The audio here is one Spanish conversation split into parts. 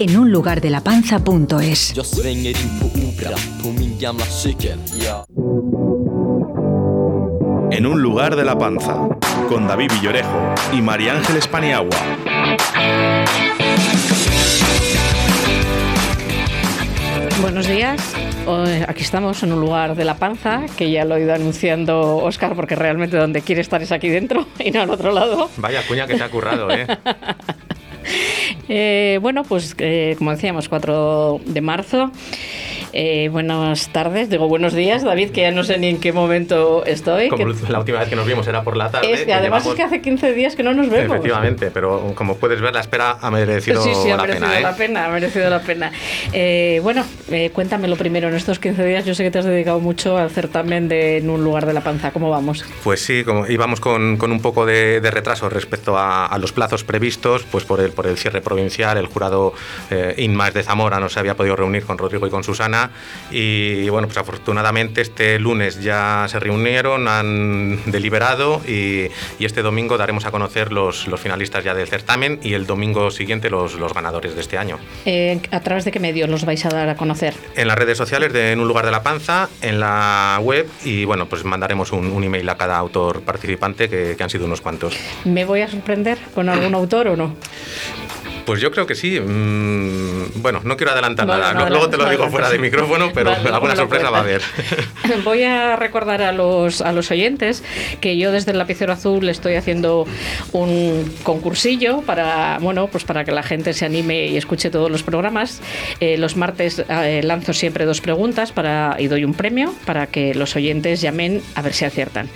en un lugar de la panza.es. En un lugar de la panza, con David Villorejo y María Ángeles Paniagua. Buenos días. Aquí estamos en un lugar de la panza, que ya lo ha ido anunciando Oscar, porque realmente donde quiere estar es aquí dentro y no al otro lado. Vaya cuña que te ha currado, ¿eh? Eh, bueno, pues eh, como decíamos, 4 de marzo. Eh, buenas tardes, digo buenos días, David, que ya no sé ni en qué momento estoy. Como que- la última vez que nos vimos era por la tarde. es que y además llevamos- es que hace 15 días que no nos vemos. Efectivamente, pero como puedes ver, la espera ha merecido sí, sí, ha la merecido pena, ¿eh? la pena, ha merecido la pena. Eh, bueno, eh, cuéntamelo primero, en estos 15 días yo sé que te has dedicado mucho al certamen de En un lugar de la panza, ¿cómo vamos? Pues sí, como íbamos con, con un poco de, de retraso respecto a, a los plazos previstos, pues por el, por el cierre provincial, el jurado eh, INMAS de Zamora no se había podido reunir con Rodrigo y con Susana. Y bueno, pues afortunadamente este lunes ya se reunieron, han deliberado y, y este domingo daremos a conocer los, los finalistas ya del certamen y el domingo siguiente los, los ganadores de este año. Eh, ¿A través de qué medios los vais a dar a conocer? En las redes sociales de En un lugar de la panza, en la web y bueno, pues mandaremos un, un email a cada autor participante que, que han sido unos cuantos. ¿Me voy a sorprender con algún autor o no? Pues yo creo que sí. Mm, bueno, no quiero adelantar Vale, nada. no Luego te lo digo vale. fuera de micrófono, pero alguna sorpresa va a haber. Voy a recordar a los, a los oyentes que yo desde el lapicero azul estoy haciendo un concursillo para, bueno, pues para que la gente se anime y escuche todos los programas. Eh, los martes eh, lanzo siempre dos preguntas para, y doy un premio para que los oyentes llamen a ver si aciertan.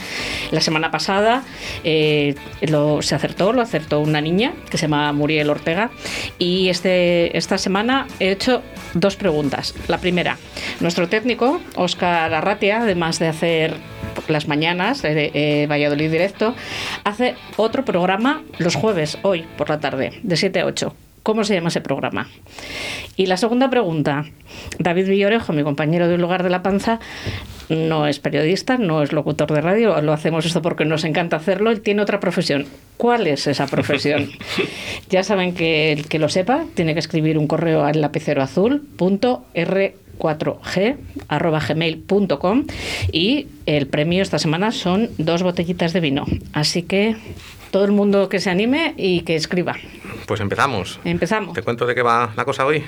La semana pasada eh, lo, se acertó, lo acertó una niña que se llama Muriel Ortega y este, esta semana he hecho dos preguntas. La primera, nuestro técnico, Óscar Arratia, además de hacer las mañanas, eh, eh, Valladolid Directo, hace otro programa los jueves, hoy por la tarde, de 7 a 8. ¿Cómo se llama ese programa? Y la segunda pregunta, David Villorejo, mi compañero de Un lugar de la panza, no es periodista, no es locutor de radio, lo hacemos esto porque nos encanta hacerlo, él tiene otra profesión. ¿Cuál es esa profesión? ya saben que el que lo sepa tiene que escribir un correo al lapiceroazul.r 4g arroba gmail.com y el premio esta semana son dos botellitas de vino. Así que todo el mundo que se anime y que escriba. Pues empezamos. Empezamos. ¿Te cuento de qué va la cosa hoy?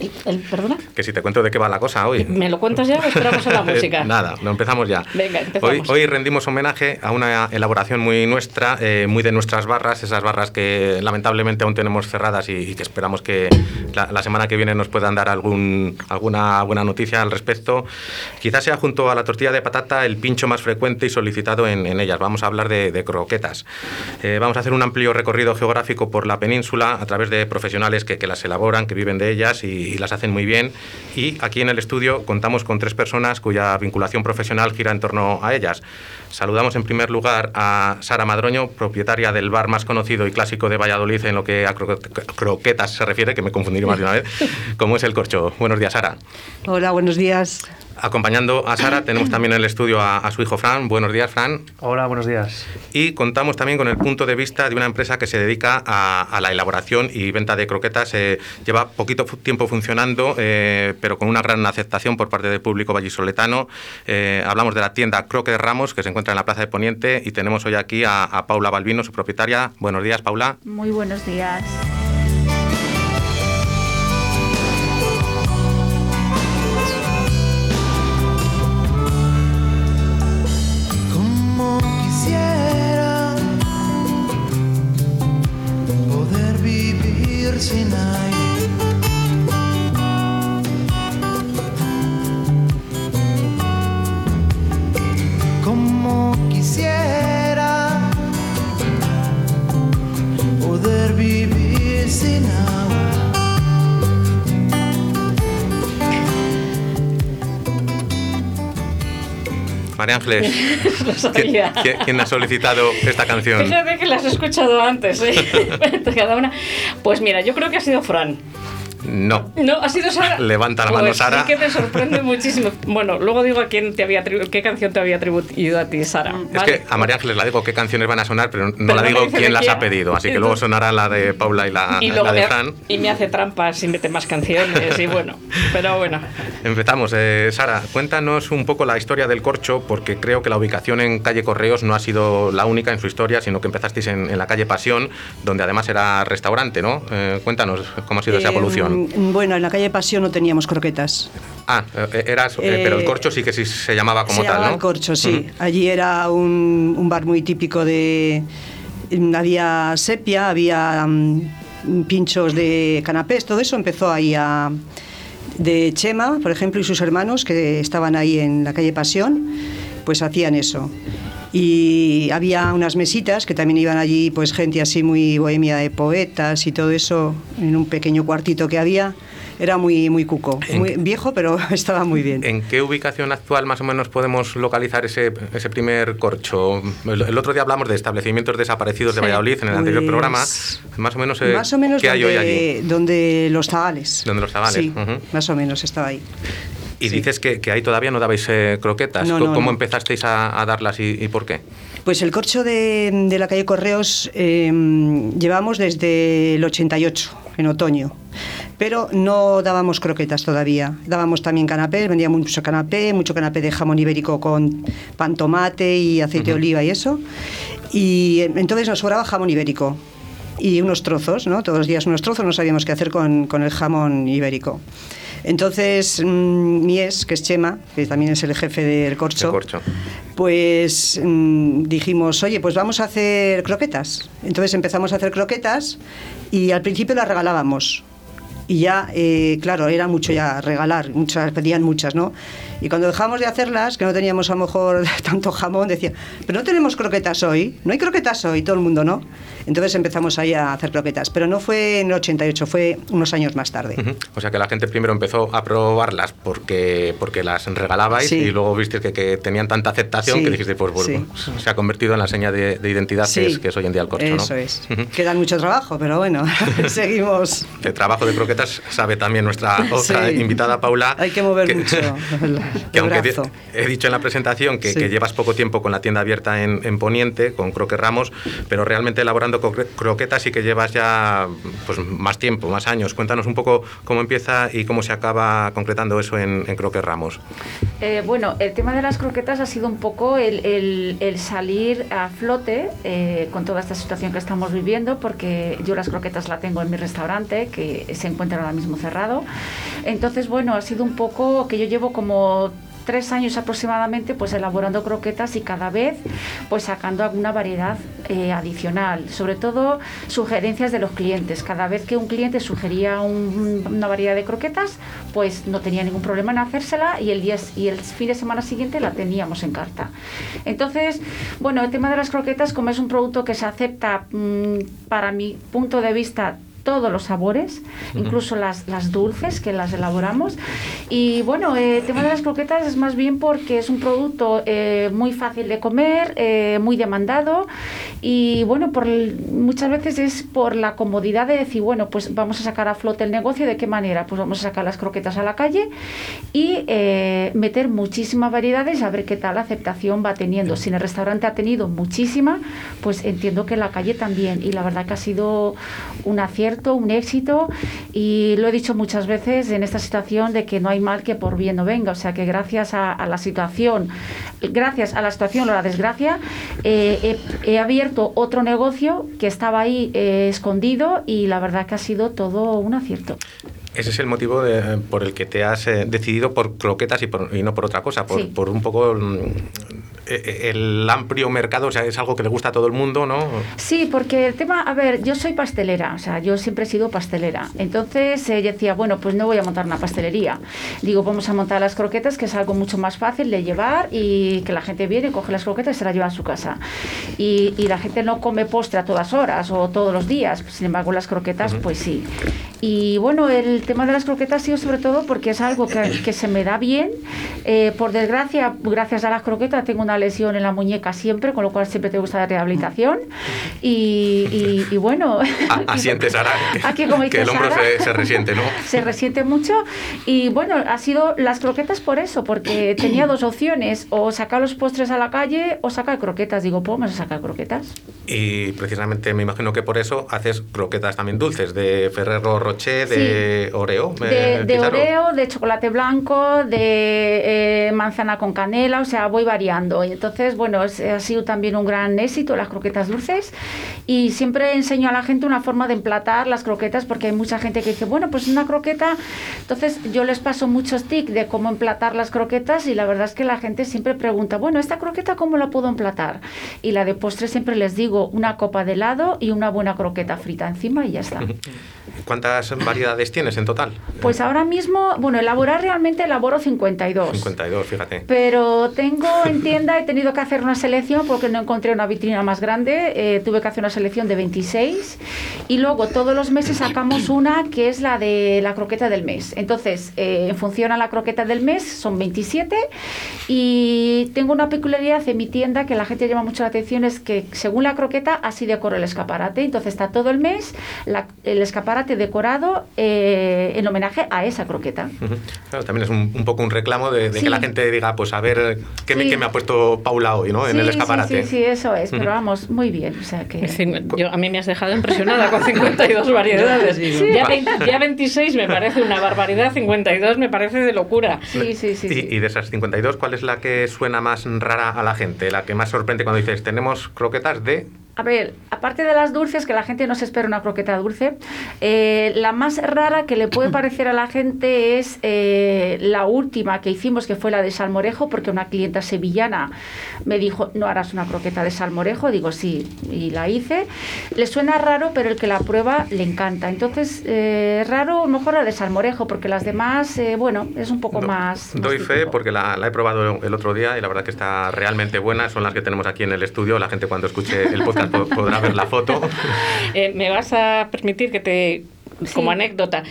El- el- ¿Perdona? Que si te cuento de qué va la cosa hoy. ¿Me lo cuentas ya o esperamos a la música? Nada, lo empezamos ya. Venga, empezamos. Hoy, hoy rendimos homenaje a una elaboración muy nuestra, eh, muy de nuestras barras, esas barras que lamentablemente aún tenemos cerradas y, y que esperamos que la, la semana que viene nos puedan dar algún, alguna buena noticia al respecto. Quizás sea junto a la tortilla de patata el pincho más frecuente y solicitado en, en ellas. Vamos a hablar de, de croquetas. Eh, vamos a hacer un amplio recorrido geográfico por la península a través de profesionales que, que las elaboran, que viven de ellas y, y las hacen muy bien. Y aquí en el estudio contamos con tres personas cuya vinculación profesional gira en torno a ellas. Saludamos en primer lugar a Sara Madroño, propietaria del bar más conocido y clásico de Valladolid en lo que a cro- croquetas se refiere, que me confundiré más de una vez, como es el corcho. Buenos días, Sara. Hola, buenos días. Acompañando a Sara tenemos también en el estudio a, a su hijo Fran. Buenos días, Fran. Hola, buenos días. Y contamos también con el punto de vista de una empresa que se dedica a, a la elaboración y venta de croquetas. Eh, lleva poquito tiempo funcionando, eh, pero con una gran aceptación por parte del público vallisoletano. Eh, hablamos de la tienda Croque Ramos, que se encuentra en la Plaza de Poniente, y tenemos hoy aquí a, a Paula Balbino, su propietaria. Buenos días, Paula. Muy buenos días. María Ángeles, Lo sabía. ¿quién, quién- quién ha solicitado esta canción? Fíjate que las he escuchado antes, ¿eh? Cada una. Pues mira, yo creo que ha sido Fran. No. No, ha sido Sara. Levanta la mano, Pues Sara. Sí que me sorprende muchísimo. Bueno, luego digo a quién te había qué canción te había atribuido a ti, Sara. Es ¿vale? que a María Ángeles la digo qué canciones van a sonar, pero no Pero la digo quién las ha pedido. Así que luego sonará la de Paula y la, y la luego de Fran. y me hace trampas y mete más canciones y bueno, pero bueno. Empezamos. Eh, Sara, cuéntanos un poco la historia del corcho, porque creo que la ubicación en calle Correos no ha sido la única en su historia, sino que empezasteis en, en la calle Pasión, donde además era restaurante, ¿no? Eh, cuéntanos cómo ha sido esa Eh, evolución. Bueno, en la calle Pasión no teníamos croquetas. Ah, eh, eras, eh, pero el eh, corcho sí que sí se llamaba como Se tal, llamaba ¿no? el Corcho, sí. Allí era un, un bar muy típico de... Había sepia, había mm, pinchos de canapés, todo eso empezó ahí a... De Chema, por ejemplo, y sus hermanos que estaban ahí en la calle Pasión, pues hacían eso. Y había unas mesitas que también iban allí, pues gente así muy bohemia de poetas y todo eso, en un pequeño cuartito que había. Era muy, muy cuco, ¿En muy viejo, pero estaba muy bien. ¿En qué ubicación actual más o menos podemos localizar ese, ese primer corcho? El, el otro día hablamos de establecimientos desaparecidos de Sí. Valladolid en el anterior Pues, programa. Más o menos, eh, Más o menos ¿qué hay donde, hoy allí? donde los zagales. Donde los zagales, Sí, ujú. más o menos estaba ahí. Y sí. dices que, que ahí todavía no dabais eh, croquetas. No, Co- no, ¿Cómo no. empezasteis a, a darlas y, y por qué? Pues el corcho de, de la calle Correos eh, llevamos desde el 88, en otoño. Pero no dábamos croquetas todavía. Dábamos también canapés, vendíamos mucho canapé, mucho canapé de jamón ibérico con pan tomate y aceite de oliva y eso. Y eh, entonces nos sobraba jamón ibérico y unos trozos, ¿no? Todos los días unos trozos, no sabíamos qué hacer con, con el jamón ibérico. Entonces, mm, Mies, que es Chema, que también es el jefe del corcho, pues mm, dijimos, oye, pues vamos a hacer croquetas. Entonces empezamos a hacer croquetas y al principio las regalábamos. Y ya, eh, claro, era mucho ya regalar, muchas, pedían muchas, ¿no? Y cuando dejamos de hacerlas, que no teníamos a lo mejor tanto jamón, decía, pero no tenemos croquetas hoy, no hay croquetas hoy, todo el mundo, ¿no? Entonces empezamos ahí a hacer croquetas, pero no fue en el 88, fue unos años más tarde. Ujú. O sea que la gente primero empezó a probarlas porque, porque las regalabais Sí. y luego viste que, que tenían tanta aceptación Sí, que dijiste, pues, pues, sí. se ha convertido en la seña de, de identidad que, es, que es hoy en día el corcho, ¿no? Eso es. Ujú. Queda mucho trabajo, pero bueno, seguimos. De trabajo de croquetas sabe también nuestra otra invitada Paula. Hay que mover mucho el, que aunque he dicho en la presentación que, Sí. que llevas poco tiempo con la tienda abierta en, en Poniente, con Croque Ramos, pero realmente elaborando cro- croquetas sí que llevas ya pues, más tiempo, más años. Cuéntanos un poco cómo empieza y cómo se acaba concretando eso en, en Croque Ramos. Eh, bueno, el tema de las croquetas ha sido un poco el, el- el salir a flote eh, con toda esta situación que estamos viviendo, porque yo las croquetas la tengo en mi restaurante, que se encuentra ahora mismo cerrado. Entonces, bueno, ha sido un poco que yo llevo como tres años aproximadamente pues elaborando croquetas y cada vez pues sacando alguna variedad eh, adicional. Sobre todo sugerencias de los clientes. Cada vez que un cliente sugería un- una variedad de croquetas pues no tenía ningún problema en hacérsela y el día y el fin de semana siguiente la teníamos en carta. Entonces bueno el tema de las croquetas como es un producto que se acepta mm, para mi punto de vista todos los sabores, incluso las, las dulces que las elaboramos. Y bueno, eh, el tema de las croquetas es más bien porque es un producto eh, muy fácil de comer, eh, muy demandado y bueno, por el- muchas veces es por la comodidad de decir, bueno, pues vamos a sacar a flote el negocio, ¿de qué manera? Pues vamos a sacar las croquetas a la calle y eh, meter muchísimas variedades a ver qué tal aceptación va teniendo. Si en el restaurante ha tenido muchísima, pues entiendo que en la calle también. Y la verdad que ha sido un acierto, un éxito. Y lo he dicho muchas veces en esta situación de que no hay mal que por bien no venga. O sea que gracias a, a la situación, gracias a la situación o la desgracia, eh, he, he abierto otro negocio que estaba ahí eh, escondido y la verdad que ha sido todo un acierto. Ese es el motivo de- por el que te has eh, decidido por croquetas y, por- y no por otra cosa, por, Sí. por un poco mm, el amplio mercado, o sea, es algo que le gusta a todo el mundo, ¿no? Sí, porque el tema, a ver, yo soy pastelera, o sea, yo siempre he sido pastelera. Entonces eh, decía, bueno, pues no voy a montar una pastelería. Digo, vamos a montar las croquetas, que es algo mucho más fácil de llevar y que la gente viene, coge las croquetas y se las lleva a su casa. Y, y la gente no come postre a todas horas o todos los días, sin embargo las croquetas, pues sí. Y bueno, el tema de las croquetas ha sido sobre todo porque es algo que, que se me da bien. Eh, por desgracia, gracias a las croquetas, tengo una lesión en la muñeca siempre, con lo cual siempre que estar de rehabilitación. Y, y- y bueno. A- Asiente, Sara, Aquí, como que dice el hombro Sara, se, se resiente, ¿no? se resiente mucho y bueno, ha sido las croquetas por eso, porque tenía dos opciones, o sacar los postres a la calle o sacar croquetas. Digo, pues vamos a sacar croquetas. Y precisamente me imagino que por eso haces croquetas también dulces, de Ferrero Rocher, de Oreo. ¿me- De, de Pizarro? oreo, de chocolate blanco, de eh, manzana con canela, o sea, voy variando. Entonces, bueno, ha sido también un gran éxito las croquetas dulces. Y siempre enseño a la gente una forma de emplatar las croquetas, porque hay mucha gente que dice, bueno, pues una croqueta. Entonces, yo les paso muchos tips de cómo emplatar las croquetas, y la verdad es que la gente siempre pregunta, bueno, ¿esta croqueta cómo la puedo emplatar? Y la de postre siempre les digo, una copa de helado y una buena croqueta frita encima, y ya está. ¿Cuántas variedades tienes en total? Pues ahora mismo, bueno, elaborar realmente elaboro 52. 52, fíjate. Pero tengo en tienda, he tenido que hacer una selección porque no encontré una vitrina más grande. eh, tuve que hacer una selección de 26. Y luego todos los meses sacamos una que es la de la croqueta del mes. Entonces, eh, en función a la croqueta del mes, son 27. Y tengo una peculiaridad en mi tienda que la gente llama mucho la atención: es que según la croqueta, así decoro el escaparate. Entonces, está todo el mes la- el escaparate decorado eh, en homenaje a esa croqueta. Claro, también es un, un poco un reclamo de, de Sí. que la gente diga, pues a ver qué, me, Sí. qué me ha puesto Paula hoy, ¿no? En el escaparate. Sí, sí, eso es, pero vamos, muy bien. O sea que... Cin- Yo, a mí me has dejado impresionada con 52 variedades. Sí. Ya, 20 ya 26 me parece una barbaridad, 52 me parece de locura. Sí, sí, sí. Y, sí. y de esas 52, ¿cuál es la que suena más rara a la gente? La que más sorprende cuando dices, tenemos croquetas de... A ver, aparte de las dulces, que la gente no se espera una croqueta dulce, eh, la más rara que le puede parecer a la gente es eh, la última que hicimos, que fue la de salmorejo, porque una clienta sevillana me dijo, no harás una croqueta de salmorejo. Digo, sí, y la hice. Le suena raro, pero el que la prueba le encanta. Entonces, eh, raro a lo mejor la de salmorejo, porque las demás, eh, bueno, es un poco Do- más... más Doy fe típico. porque la, la he probado el otro día y la verdad que está realmente buena. Son las que tenemos aquí en el estudio. La gente cuando escuche el podcast po- podrá ver la foto. Eh, ¿Me vas a permitir que te, como Sí. anécdota,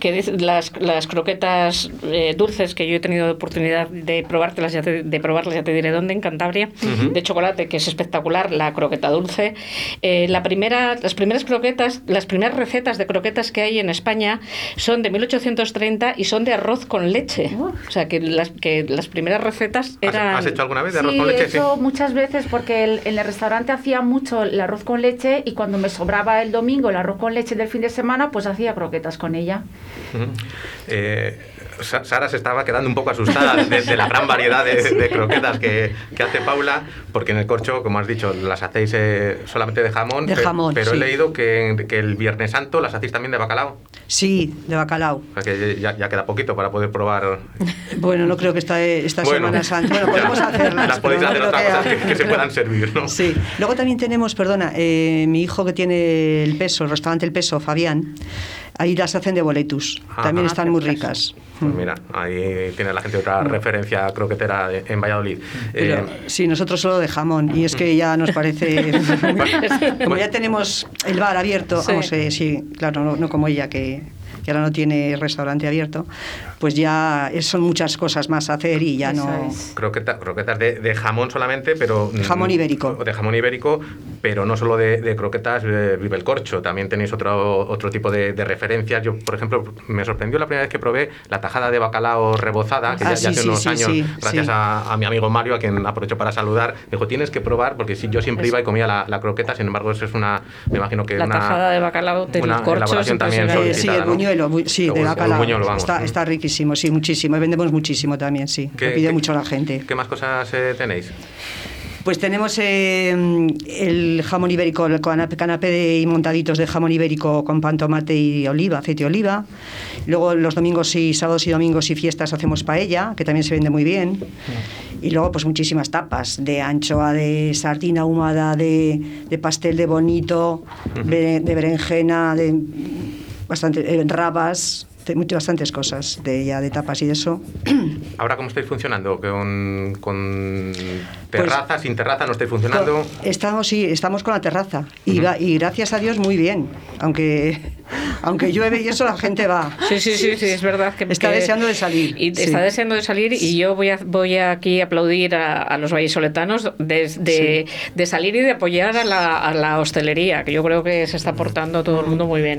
que las, las croquetas eh, dulces que yo he tenido oportunidad de probártelas, ya te- de probarlas, ya te diré dónde, en Cantabria, Ujú. de chocolate, que es espectacular, la croqueta dulce. Eh, la primera, las primeras croquetas, las primeras recetas de croquetas que hay en España son de 1830 y son de arroz con leche. Uf. O sea, que las, que las primeras recetas ¿Has, eran... has hecho alguna vez de arroz sí, con leche? he hecho muchas veces porque el- en el restaurante hacía mucho el arroz con leche y cuando me sobraba el domingo el arroz con leche del fin de semana, pues hacía croquetas con ella. Ujú. Eh, Sa- Sara se estaba quedando un poco asustada de, de la gran variedad de, de croquetas que, que hace Paula, porque en el corcho, como has dicho, las hacéis eh, solamente de jamón. De jamón, Pero he sí. leído que, que el Viernes Santo las hacéis también de bacalao. Sí, de bacalao. O sea que ya, ya queda poquito para poder probar. Bueno, no creo que esta, esta Semana Santa. Bueno, podemos hacerlas. Las podéis pero no hacer creo otras cosas que, que se puedan servir, ¿no? Sí. Luego también tenemos, perdona, eh, mi hijo que tiene el peso, el restaurante El Peso, Fabián, ahí las hacen de boletus. Ajá. También Ah, están muy ricas. Pues mira, ahí tiene la gente otra referencia croquetera en Valladolid. Pero, Eh, sí, nosotros solo de jamón. Y es que ya nos parece. como ya tenemos el bar abierto, Sí. vamos, eh, sí, claro, no, no como ella que, que ahora no tiene restaurante abierto, pues ya son muchas cosas más a hacer y ya Eso no. es. Croqueta- croquetas de, de jamón solamente, pero... Jamón ibérico. De jamón ibérico, pero no solo de, de croquetas eh, vive el corcho, también tenéis otro, otro tipo de, de referencias. Yo, por ejemplo, me sorprendió la primera vez que probé la tajada de bacalao rebozada, que Ah, ya, ya sí, hace sí, unos sí, años, sí, gracias sí. A, a mi amigo Mario, a quien aprovecho para saludar, dijo, tienes que probar, porque sí, yo siempre iba y comía la, la croqueta, sin embargo, eso es una, me imagino que La una... tajada de bacalao una corcho elaboración también sí, el ¿no? Buñuelo, bu- sí, de bacalao. buñuelo, vamos. está, Mm. está riquísimo, sí, muchísimo. Y vendemos muchísimo también, sí. ¿Qué- Lo pide mucho la gente. ¿Qué más cosas eh, tenéis? Pues tenemos eh, el jamón ibérico, el canapé, de, y montaditos de jamón ibérico con pan, tomate y oliva, aceite de oliva. Luego los domingos y sábados y domingos y fiestas hacemos paella, que también se vende muy bien. Y luego pues muchísimas tapas, de anchoa, de sardina ahumada, de, de pastel de bonito, de, de berenjena, de bastante eh, rabas. bastantes cosas de ya de tapas y eso. Ahora, ¿cómo estáis funcionando? ¿Con, con Pues- terraza, sin terraza? ¿No estáis funcionando? Estamos, sí, estamos con la terraza y, va- y gracias a Dios muy bien, aunque, aunque llueve y eso la gente va. Sí, sí, sí, sí, es verdad que Está que- deseando de salir, Y sí. está deseando de salir y yo voy a, voy aquí a aplaudir a, a los vallisoletanos de, de, de salir y de apoyar a la, a la hostelería, que yo creo que se está portando todo el mundo muy bien.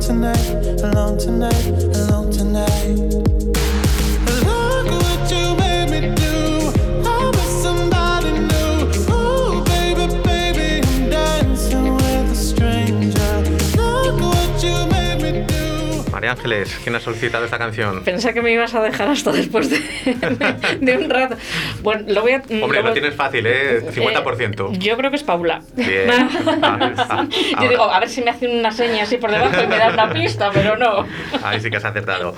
tonight, alone tonight, alone tonight. María Ángeles, ¿quién ha solicitado esta canción? Pensé que me ibas a dejar hasta después de, de un rato. Bueno, lo voy a. Hombre, lo voy- tienes fácil, ¿eh? Eh, 50%. yo creo que es Paula. Bien. Ah, yo digo, a ver si me hace una seña así por debajo y me da una pista, pero no. Ahí sí que has acertado.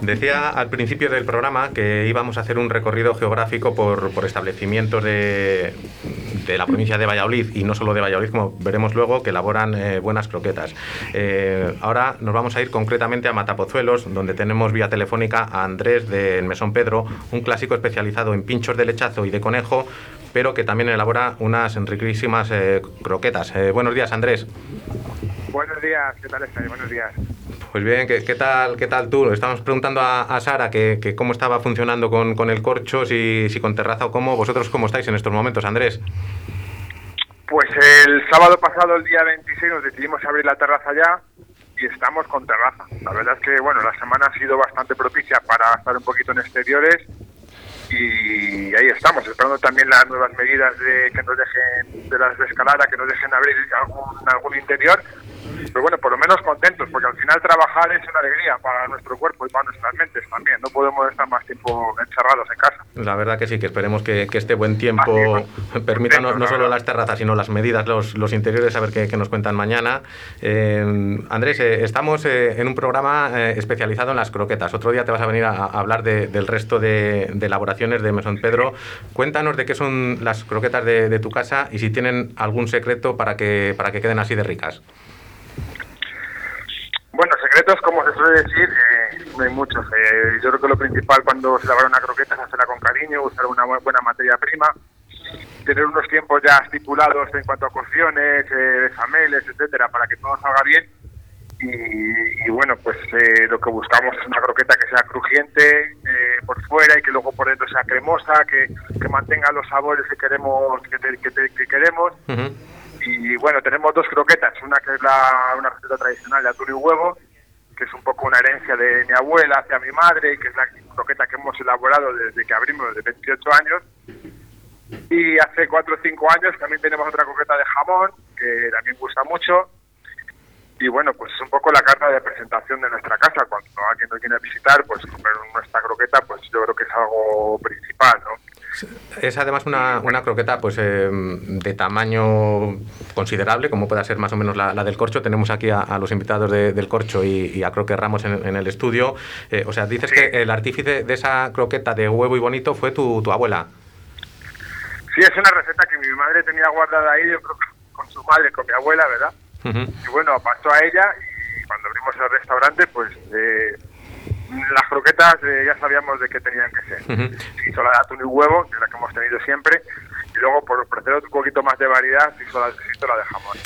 Decía al principio del programa que íbamos a hacer un recorrido geográfico por, por establecimientos de, de la provincia de Valladolid y no solo de Valladolid, como veremos luego, que elaboran eh, buenas croquetas. Eh, ahora nos vamos a ir concretamente a Matapozuelos, donde tenemos vía telefónica a Andrés del Mesón Pedro, un clásico especializado en pinchos de lechazo y de conejo, pero que también elabora unas riquísimas eh, croquetas. Buenos días, Andrés. Buenos días, ¿qué tal estáis? Buenos días. Pues bien, ¿qué, tal, qué tal tú? Estamos preguntando a, Sara que, que cómo estaba funcionando con, con el corcho, si, si con terraza o cómo. ¿Vosotros cómo estáis en estos momentos, Andrés? Pues el sábado pasado, el día 26, nos decidimos abrir la terraza ya y estamos con terraza. La verdad es que, bueno, la semana ha sido bastante propicia para estar un poquito en exteriores y ahí estamos, esperando también las nuevas medidas de que nos dejen, de las de escalada, que nos dejen abrir algún, algún interior. Pero bueno, por lo menos contentos, porque al final trabajar es una alegría para nuestro cuerpo y para nuestras mentes también. No podemos estar más tiempo encerrados en casa. La verdad que sí, que esperemos que, que este buen tiempo permita no, no solo las terrazas, sino las medidas, los, los interiores, a ver qué, qué nos cuentan mañana. Eh, Andrés, eh, estamos eh, en un programa eh, especializado en las croquetas. Otro día te vas a venir a, a hablar de- del resto de, de de Mesón Pedro. Cuéntanos de qué son las croquetas de, de tu casa y si tienen algún secreto para que, para que queden así de ricas. Bueno, secretos, como se suele decir, eh, no hay muchos. Eh, yo creo que lo principal cuando se elabora una croqueta es hacerla con cariño, usar una bu- buena materia prima, tener unos tiempos ya estipulados en cuanto a cocciones, eh, etcétera, para que todo salga bien. Y, y bueno, pues eh, lo que buscamos es una croqueta que sea crujiente eh, por fuera y que luego por dentro sea cremosa, que, que mantenga los sabores que queremos que, te- que te- que queremos. Y bueno, tenemos dos croquetas, una que es la, una receta tradicional de atún y huevo, que es un poco una herencia de mi abuela hacia mi madre, y que es la croqueta que hemos elaborado desde que abrimos, de 28 años. Y hace 4 o 5 años también tenemos otra croqueta de jamón, que también gusta mucho. Y bueno, pues es un poco la carta de presentación de nuestra casa. Cuando alguien nos viene a visitar, pues comer nuestra croqueta, pues yo creo que es algo principal, ¿no? Es además una, una croqueta pues eh, de tamaño considerable, como pueda ser más o menos la, la del corcho. Tenemos aquí a, a los invitados de- del corcho y, y a Croque Ramos en, en el estudio. Eh, o sea, dices que el artífice de esa croqueta de huevo y bonito fue tu, tu abuela. Sí, es una receta que mi madre tenía guardada ahí, yo creo que con su madre, con mi abuela, ¿verdad? Y bueno, pasó a ella y cuando abrimos el restaurante, pues eh, las croquetas eh, ya sabíamos de qué tenían que ser. Ujú. Se hizo la de atún y huevo, que es la que hemos tenido siempre, y luego por ofrecer un poquito más de variedad, se hizo la, se hizo la de jamón.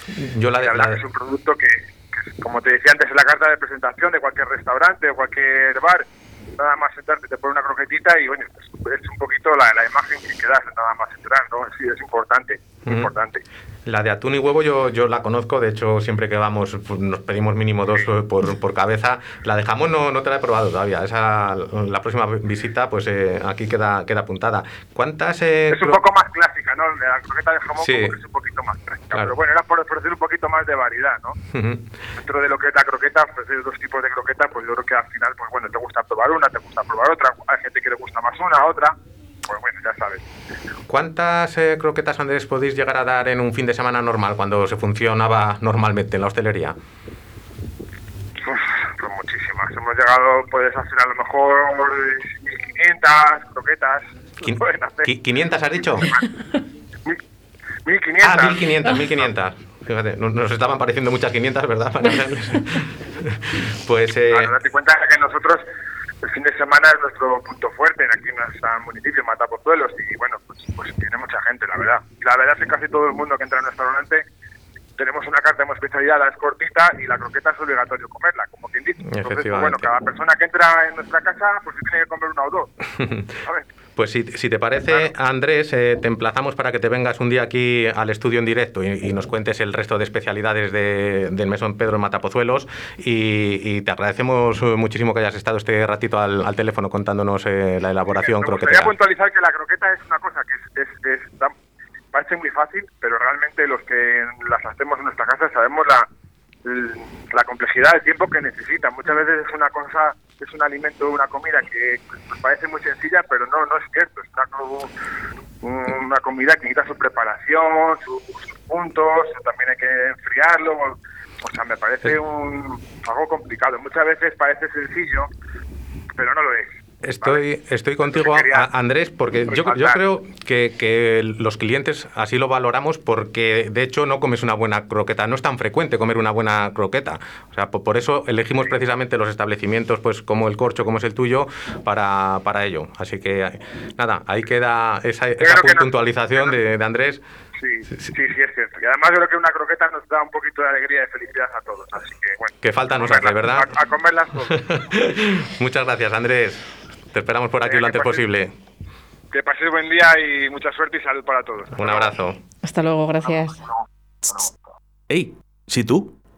Yo la de- la verdad es un producto que, que, como te decía antes, es la carta de presentación de cualquier restaurante o cualquier bar. Nada más sentarte, te pone una croquetita y bueno, pues, es un poquito la, la imagen que quedas nada más entrar, ¿no? Sí, es importante, Ujú. importante. La de atún y huevo yo, yo la conozco, de hecho siempre que vamos pues, nos pedimos mínimo dos eh, por, por cabeza. La de jamón no, no te la he probado todavía, esa la próxima visita pues eh, aquí queda, queda apuntada. ¿Cuántas... eh, Es un poco más clásica, ¿no? La croqueta de jamón Sí. como que es un poquito más. Claro. Pero bueno, era por ofrecer un poquito más de variedad, ¿no? Dentro de lo que es la croqueta, ofrecer dos tipos de croqueta, pues yo creo que al final, pues bueno, te gusta probar una, te gusta probar otra, hay gente que le gusta más una, otra, pues bueno, ya sabes. ¿Cuántas eh, croquetas, Andrés, podéis llegar a dar en un fin de semana normal, cuando se funcionaba normalmente en la hostelería? Uf, pues muchísimas. Hemos llegado, puedes hacer a lo mejor 1.500 croquetas. Quin- Pueden hacer. qui- ¿500 has dicho? Mil- 1.500. Ah, 1500, 1500. Fíjate, nos, estaban pareciendo muchas 500, ¿verdad? Pues eh, Claro, date cuenta que nosotros el fin de semana es nuestro punto fuerte en aquí en nuestro municipio, Matapozuelos, y bueno, pues, pues tiene mucha gente, la verdad. La verdad es que casi todo el mundo que entra en nuestro restaurante tenemos una carta de especialidad, es cortita y la croqueta es obligatorio comerla, como quien dice. Entonces, pues, bueno, cada persona que entra en nuestra casa, pues tiene que comer una o dos. ¿sabes? Pues si, si te parece, Andrés, eh, te emplazamos para que te vengas un día aquí al estudio en directo y, y nos cuentes el resto de especialidades de- del Mesón Pedro en Matapozuelos y, y te agradecemos muchísimo que hayas estado este ratito al, al teléfono contándonos eh, la elaboración Me gustaría croquetera. puntualizar que la croqueta es una cosa que es, es- es- da- parece muy fácil, pero realmente los que las hacemos en nuestra casa sabemos la, la complejidad del tiempo que necesita. Muchas veces es una cosa, es un alimento, una comida que pues, parece muy sencilla, pero no, no es cierto. Es una, co- una comida que necesita su preparación, sus, sus puntos, también hay que enfriarlo. O sea, me parece un, algo complicado. Muchas veces parece sencillo, pero no lo es. Estoy, estoy contigo, Andrés, porque yo, yo resaltar. creo que, que los clientes así lo valoramos porque de hecho no comes una buena croqueta. No es tan frecuente comer una buena croqueta. O sea, po- por, eso elegimos precisamente los establecimientos pues como el Corcho, como es el tuyo, para, para ello. Así que eh, nada, ahí queda esa, esa no- puntualización de, de Andrés. Sí, sí, sí, es cierto. Y además yo creo que una croqueta nos da un poquito de alegría y de felicidad a todos. Así que, bueno. Que falta nos hace, ¿verdad? A, a comerlas todos. Muchas gracias, Andrés. Te esperamos por aquí Venga, lo antes que pases- posible. que paséis buen día y mucha suerte y salud para todos. Un abrazo. Hasta luego, gracias. Ey, si tú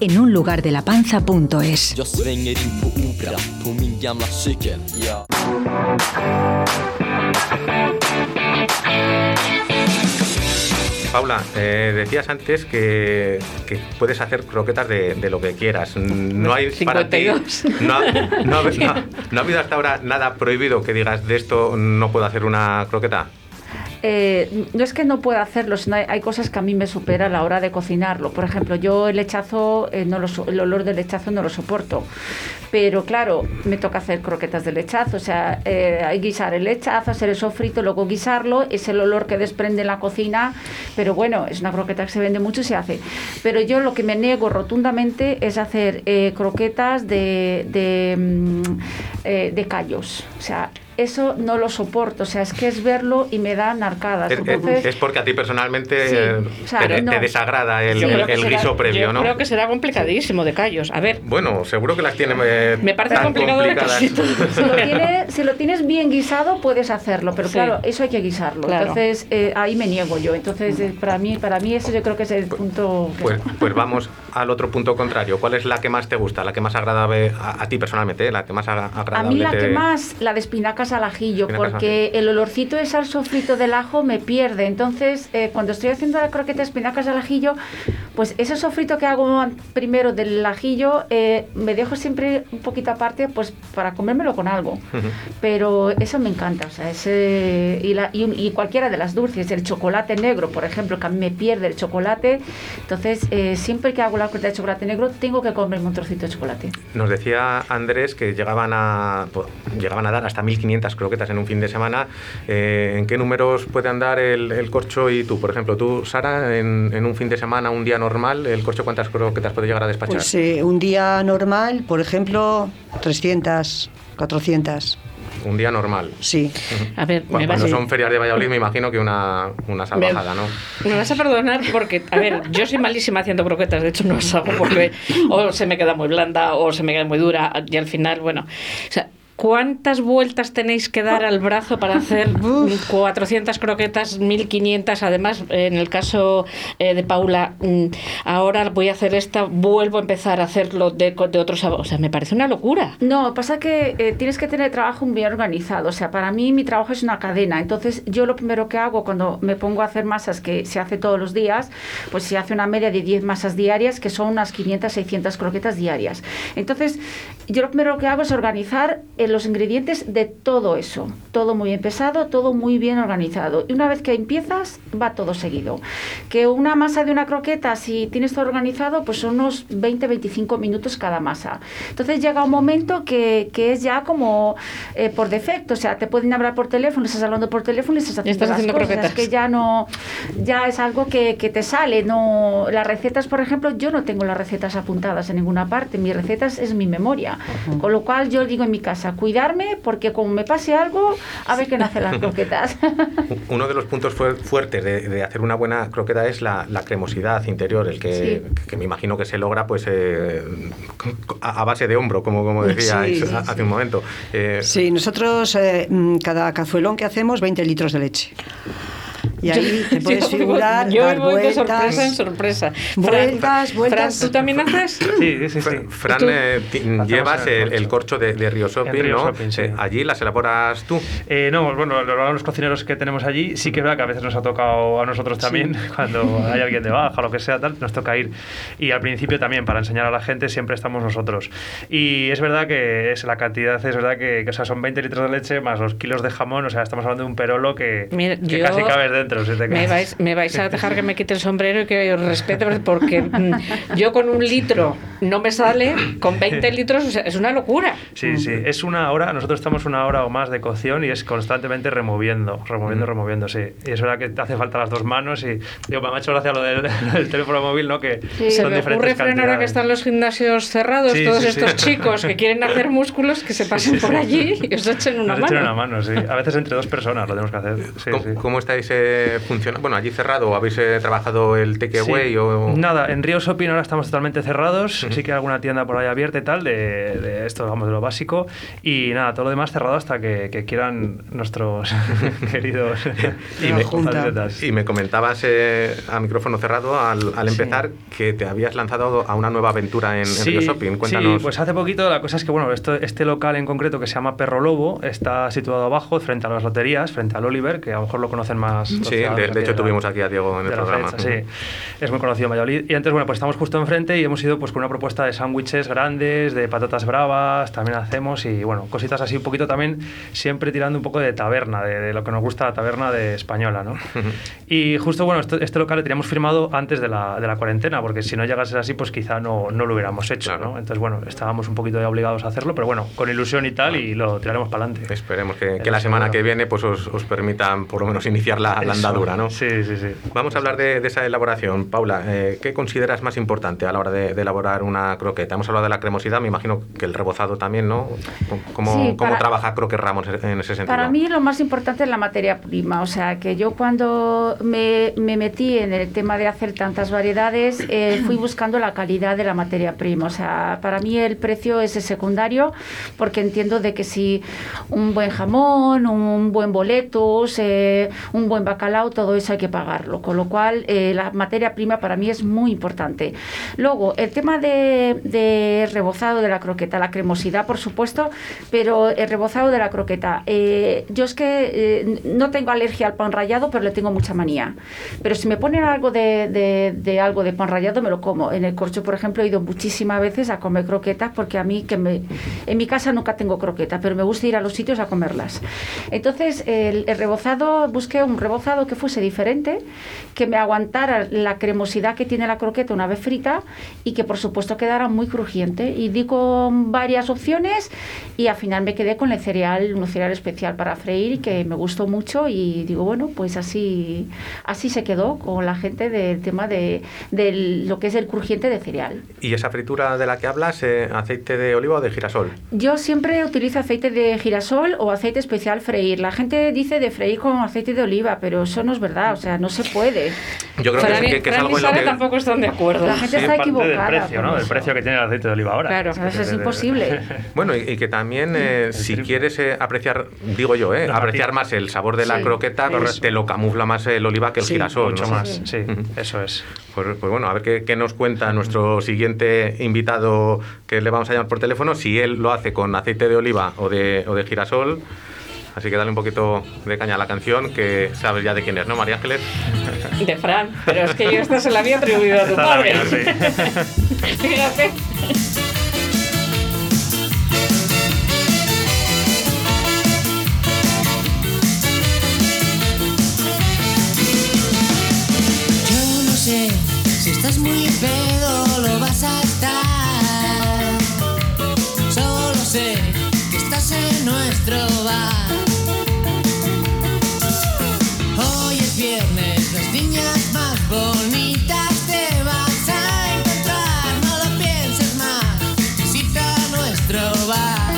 enunlugardelapanza.es. Jag svänger in på Opera på min gamla cykel ja. Paula, eh, decías antes que, que puedes hacer croquetas de, de lo que quieras. No hay para ti. 52. No, ha- no ha- no- no ha habido hasta ahora nada prohibido que digas de esto no puedo hacer una croqueta. Eh, no es que no pueda hacerlo, hay, cosas que a mí me supera a la hora de cocinarlo. Por ejemplo, yo el lechazo, eh, no lo el olor del lechazo no lo soporto. Pero claro, me toca hacer croquetas de lechazo. O sea, eh, guisar el lechazo, hacer el sofrito, luego guisarlo. Es el olor que desprende en la cocina. Pero bueno, es una croqueta que se vende mucho y se hace. Pero yo lo que me niego rotundamente es hacer eh, croquetas de, mm, de callos. O sea, eso no lo soporto. O sea, es que es verlo y me dan arcadas. Es, es- Entonces, es porque a ti personalmente Sí, eh, o sea, te, no. te desagrada el, el será- guiso previo, yo ¿no? creo que será complicadísimo de callos. A ver, Bueno, seguro que las tiene eh, me parece tan complicado complicadas. si lo, tienes, si lo tienes bien guisado, puedes hacerlo, pero Sí. claro, eso hay que guisarlo. Claro. Entonces, eh, ahí me niego yo. Entonces, eh, para mí, para mí eso yo creo que es el punto... que- Pues, pues vamos al otro punto contrario. ¿Cuál es la que más te gusta, la que más agradable a, a ti personalmente, eh? la que más aga- A agradable mí la te- que más, la de espinacas al ajillo, porque el olorcito de al sofrito del ajo me pierde. Entonces, eh, cuando estoy haciendo la croqueta de espinacas al ajillo, pues ese sofrito que hago primero del ajillo, eh, me dejo siempre un poquito aparte, pues para comérmelo con algo. Ujú. Pero eso me encanta, o sea, ese, y, la- y, y cualquiera de las dulces, el chocolate negro, por ejemplo, que a mí me pierde el chocolate. Entonces, eh, siempre que hago la croqueta de chocolate negro, tengo que comerme un trocito de chocolate. Nos decía Andrés que llegaban a, po- llegaban a dar hasta 1.500 croquetas en un fin de semana. Eh, ¿En qué números puede andar el, el corcho y tú? Por ejemplo, tú, Sara, en, en un fin de semana, un día normal, ¿el corcho cuántas croquetas puede llegar a despachar? Pues eh, un día normal, por ejemplo, 300, 400. Un día normal. Sí. A ver, Bueno, me vas, cuando son ferias de Valladolid me imagino que una, una salvajada, ¿no? me vas a perdonar porque, a ver, yo soy malísima haciendo croquetas, de hecho no las hago porque o se me queda muy blanda o se me queda muy dura y al final, bueno, o sea, ¿Cuántas vueltas tenéis que dar al brazo para hacer 400 croquetas, 1500? Además, en el caso eh, de Paula, mm, ahora voy a hacer esta, vuelvo a empezar a hacerlo de, de otros sabores. O sea, me parece una locura. No, pasa que eh, tienes que tener trabajo bien organizado. O sea, para mí mi trabajo es una cadena. Entonces, yo lo primero que hago cuando me pongo a hacer masas, que se hace todos los días, pues se hace una media de 10 masas diarias, que son unas 500, 600 croquetas diarias. Entonces, yo lo primero que hago es organizar eh, los ingredientes de todo eso. Todo muy bien pesado, todo muy bien organizado. Y una vez que empiezas, va todo seguido. Que una masa de una croqueta, si tienes todo organizado, pues son unos 20-25 minutos cada masa. Entonces llega un momento que, que es ya como eh, por defecto. O sea, te pueden hablar por teléfono, estás hablando por teléfono y estás haciendo, estás las haciendo cosas. croquetas. Es que ya no, ya es algo que, que te sale. No, las recetas, por ejemplo, yo no tengo las recetas apuntadas en ninguna parte. Mis recetas es mi memoria. Con lo cual yo digo en mi casa, cuidarme porque como me pase algo, a ver qué nacen las croquetas. Uno de los puntos fuer- fuertes de, de hacer una buena croqueta es la, la cremosidad interior, el que, Sí. que me imagino que se logra pues eh, a, a base de hombro, como, como decíais Sí, a- sí, hace un momento. Eh, Sí, nosotros eh, mm, cada cazuelón que hacemos 20 litros de leche. Y ahí te puedes Yo figurar, Yo dar de vueltas. sorpresa en sorpresa. Fran, Vueltas, vueltas. Fran, ¿tú también haces? Sí, sí, sí. Fran, eh, llevas el el, el corcho de, de Río Shopping, Río ¿no? Shopping, sí. Eh, allí las elaboras tú. Eh, no, bueno, lo- los cocineros que tenemos allí sí que es verdad que a veces nos ha tocado a nosotros también, cuando hay alguien de baja o lo que sea, tal, nos toca ir. Y al principio también, para enseñar a la gente, siempre estamos nosotros. Y es verdad que es la cantidad, es verdad que, que, o sea, son 20 litros de leche más los kilos de jamón, o sea, estamos hablando de un perolo que, Mira, que yo- casi cabes dentro. si te Me vais, me vais a dejar que me quite el sombrero y que os respete porque mm, yo con un litro no me sale, con 20 litros o sea, es una locura. Sí, sí, es una hora, nosotros estamos una hora o más de cocción y es constantemente removiendo, removiendo, Mm. removiendo, sí. Y es verdad que te hace falta las dos manos y digo, me ha hecho gracia lo del, del teléfono móvil, ¿no? Que Se son me diferentes ocurre, Fran, ahora que están los gimnasios cerrados, Sí, todos sí, sí. estos chicos que quieren hacer músculos, que se pasen sí, por sí. allí y os echen una Nos mano. echan una mano, sí. A veces entre dos personas lo tenemos que hacer. Sí, ¿Cómo, sí. cómo estáis eh, funcionando? Bueno, allí cerrado, ¿habéis eh, trabajado el takeaway Sí. o...? Nada, en Río Shopping ahora estamos totalmente cerrados. Sí que hay alguna tienda por ahí abierta y tal, de, de esto, vamos, de lo básico. Y nada, todo lo demás cerrado hasta que, que quieran nuestros queridos Y me, y me comentabas eh, a micrófono cerrado al, al Sí. empezar que te habías lanzado a una nueva aventura en, en Río Shopping. Cuéntanos. Sí, pues hace poquito la cosa es que, bueno, esto, este local en concreto que se llama Perro Lobo está situado abajo, frente a las loterías, frente al Oliver, que a lo mejor lo conocen más. Sí, de, de hecho tuvimos aquí a Diego en el programa. fecha, sí. Es muy conocido en Valladolid. Y entonces, bueno, pues estamos justo enfrente y hemos ido pues con una propuesta de sándwiches grandes, de patatas bravas, también hacemos y, bueno, cositas así un poquito también, siempre tirando un poco de taberna, de, de lo que nos gusta la taberna de española, ¿no? Y justo, bueno, esto- este local lo teníamos firmado antes de la, de la cuarentena, porque si no llegase así, pues quizá no, no lo hubiéramos hecho, Claro. ¿no? Entonces, bueno, estábamos un poquito ya obligados a hacerlo, pero bueno, con ilusión y tal, y lo tiraremos para adelante. Esperemos que, que la semana que viene pues os, os permitan por lo menos iniciar la, la Eso. andadura, ¿no? Sí, sí, sí. Vamos a hablar de, de esa elaboración. Paula, eh, ¿qué consideras más importante a la hora de, de elaborar una croqueta? Hemos hablado de la cremosidad, me imagino que el rebozado también, ¿no? ¿Cómo, Sí, cómo para- trabaja Croque Ramos en ese sentido? Para mí lo más importante es la materia prima, o sea, que yo cuando me, me metí en el tema de hacer tantas variedades, eh, fui buscando la calidad de la materia prima, o sea, para mí el precio es secundario porque entiendo de que si un buen jamón, un buen boletus, eh, un buen bacalao, todo eso hay que pagarlo, con lo cual eh, la materia prima para mí es muy importante. Luego, el tema de, de rebozado de la croqueta, la cremosidad, por supuesto, pero el rebozado de la croqueta. eh, yo es que eh, no tengo alergia al pan rallado, pero le tengo mucha manía. Pero si me ponen algo de, de- algo de pan rallado, me lo como. En el corcho, por ejemplo, he ido muchísimas veces a comer croquetas porque a mí, que me, en mi casa nunca tengo croqueta, pero me gusta ir a los sitios a comerlas. Entonces, el, el rebozado, busqué un rebozado buscado que fuese diferente, que me aguantara la cremosidad que tiene la croqueta una vez frita y que por supuesto quedara muy crujiente. Y di con varias opciones y al final me quedé con el cereal, un cereal especial para freír que me gustó mucho y digo, bueno, pues así, así se quedó con la gente del tema de, de lo que es el crujiente de cereal. ¿Y esa fritura de la que hablas, eh, aceite de oliva o de girasol? Yo siempre utilizo aceite de girasol o aceite especial freír. La gente dice de freír con aceite de oliva, pero eso no es verdad, o sea, no se puede. Yo creo Fran que, y- que- que es Fran y algo en lo que... tampoco están de acuerdo. La gente Sí, está equivocada. precio, ¿no? eso. precio que tiene el aceite de oliva ahora. Claro. que Eso es de- de- imposible. Bueno, y, y que también, eh, si triple. quieres eh, apreciar, digo yo, eh, apreciar más el sabor de la Sí, croqueta, correcto. te lo camufla más el oliva que el Sí, girasol. Mucho ¿no? más, sí, eso es. Pues, pues bueno, a ver qué, qué nos cuenta nuestro siguiente invitado que le vamos a llamar por teléfono, si él lo hace con aceite de oliva o de, o de girasol. Así que dale un poquito de caña a la canción, que sabes ya de quién es, ¿no, María Ángeles? De Fran, pero es que yo esta se la había atribuido a tu padre. mía, sí. Fíjate. Yo no sé si estás muy pedo lo vas a estar. Solo sé que estás en nuestro bar. Hoy es viernes, las niñas más bonitas te vas a encontrar. No lo pienses más, visita nuestro bar.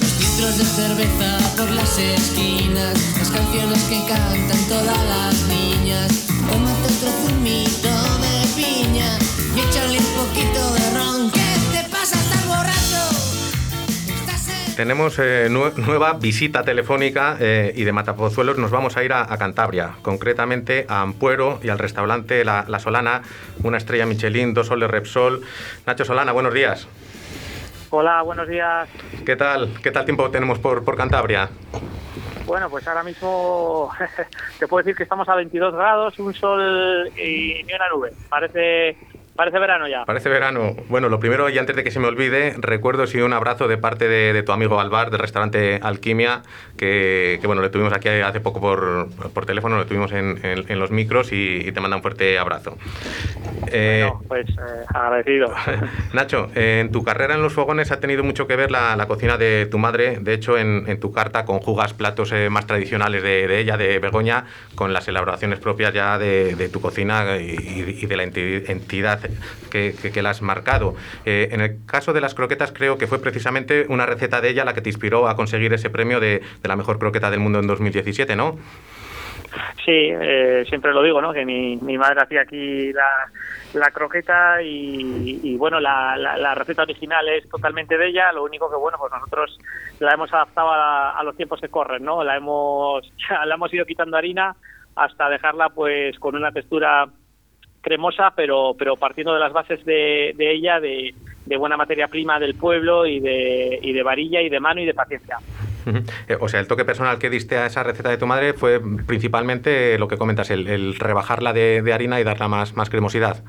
Los litros de cerveza por las esquinas, las canciones que cantan todas las niñas. Tómate otro zumito de piña y échale un poquito Tenemos eh, nue- nueva visita telefónica eh, y de Matapozuelos nos vamos a ir a, a Cantabria, concretamente a Ampuero y al restaurante La, La Solana, una estrella Michelin, dos soles Repsol. Nacho Solana, buenos días. Hola, buenos días. ¿Qué tal? ¿Qué tal tiempo tenemos por, por Cantabria? Bueno, pues ahora mismo te puedo decir que estamos a 22 grados, un sol y ni una nube. Parece parece verano ya. Parece verano. Bueno, lo primero, y antes de que se me olvide, recuerdo sí un abrazo de parte de, de tu amigo Alvar, del restaurante Alquimia, que, que, bueno, le tuvimos aquí hace poco por, por teléfono, lo tuvimos en, en- en los micros y, y te manda un fuerte abrazo. Eh, Bueno, pues eh, agradecido. Nacho, en tu carrera en los fogones ha tenido mucho que ver la, la cocina de tu madre. De hecho, en, en tu carta conjugas platos eh, más tradicionales de, de ella, de Begoña, con las elaboraciones propias ya de, de tu cocina y, y de la enti- entidad que, que- que la has marcado. Eh, en el caso de las croquetas, creo que fue precisamente una receta de ella la que te inspiró a conseguir ese premio de, de la mejor croqueta del mundo en 2017, ¿no? Sí, eh, siempre lo digo, ¿no? Que mi, mi madre hacía aquí la, la croqueta y, bueno, la, la, la receta original es totalmente de ella. Lo único que, bueno, pues nosotros la hemos adaptado a, a los tiempos que corren, ¿no? La hemos, la hemos ido quitando harina hasta dejarla, pues, con una textura cremosa, pero, pero partiendo de las bases de, de ella, de, de buena materia prima del pueblo y de, y de varilla y de mano y de paciencia. Eh, O sea, el toque personal que diste a esa receta de tu madre fue principalmente lo que comentas, el, el rebajarla de, de harina y darla más, más cremosidad.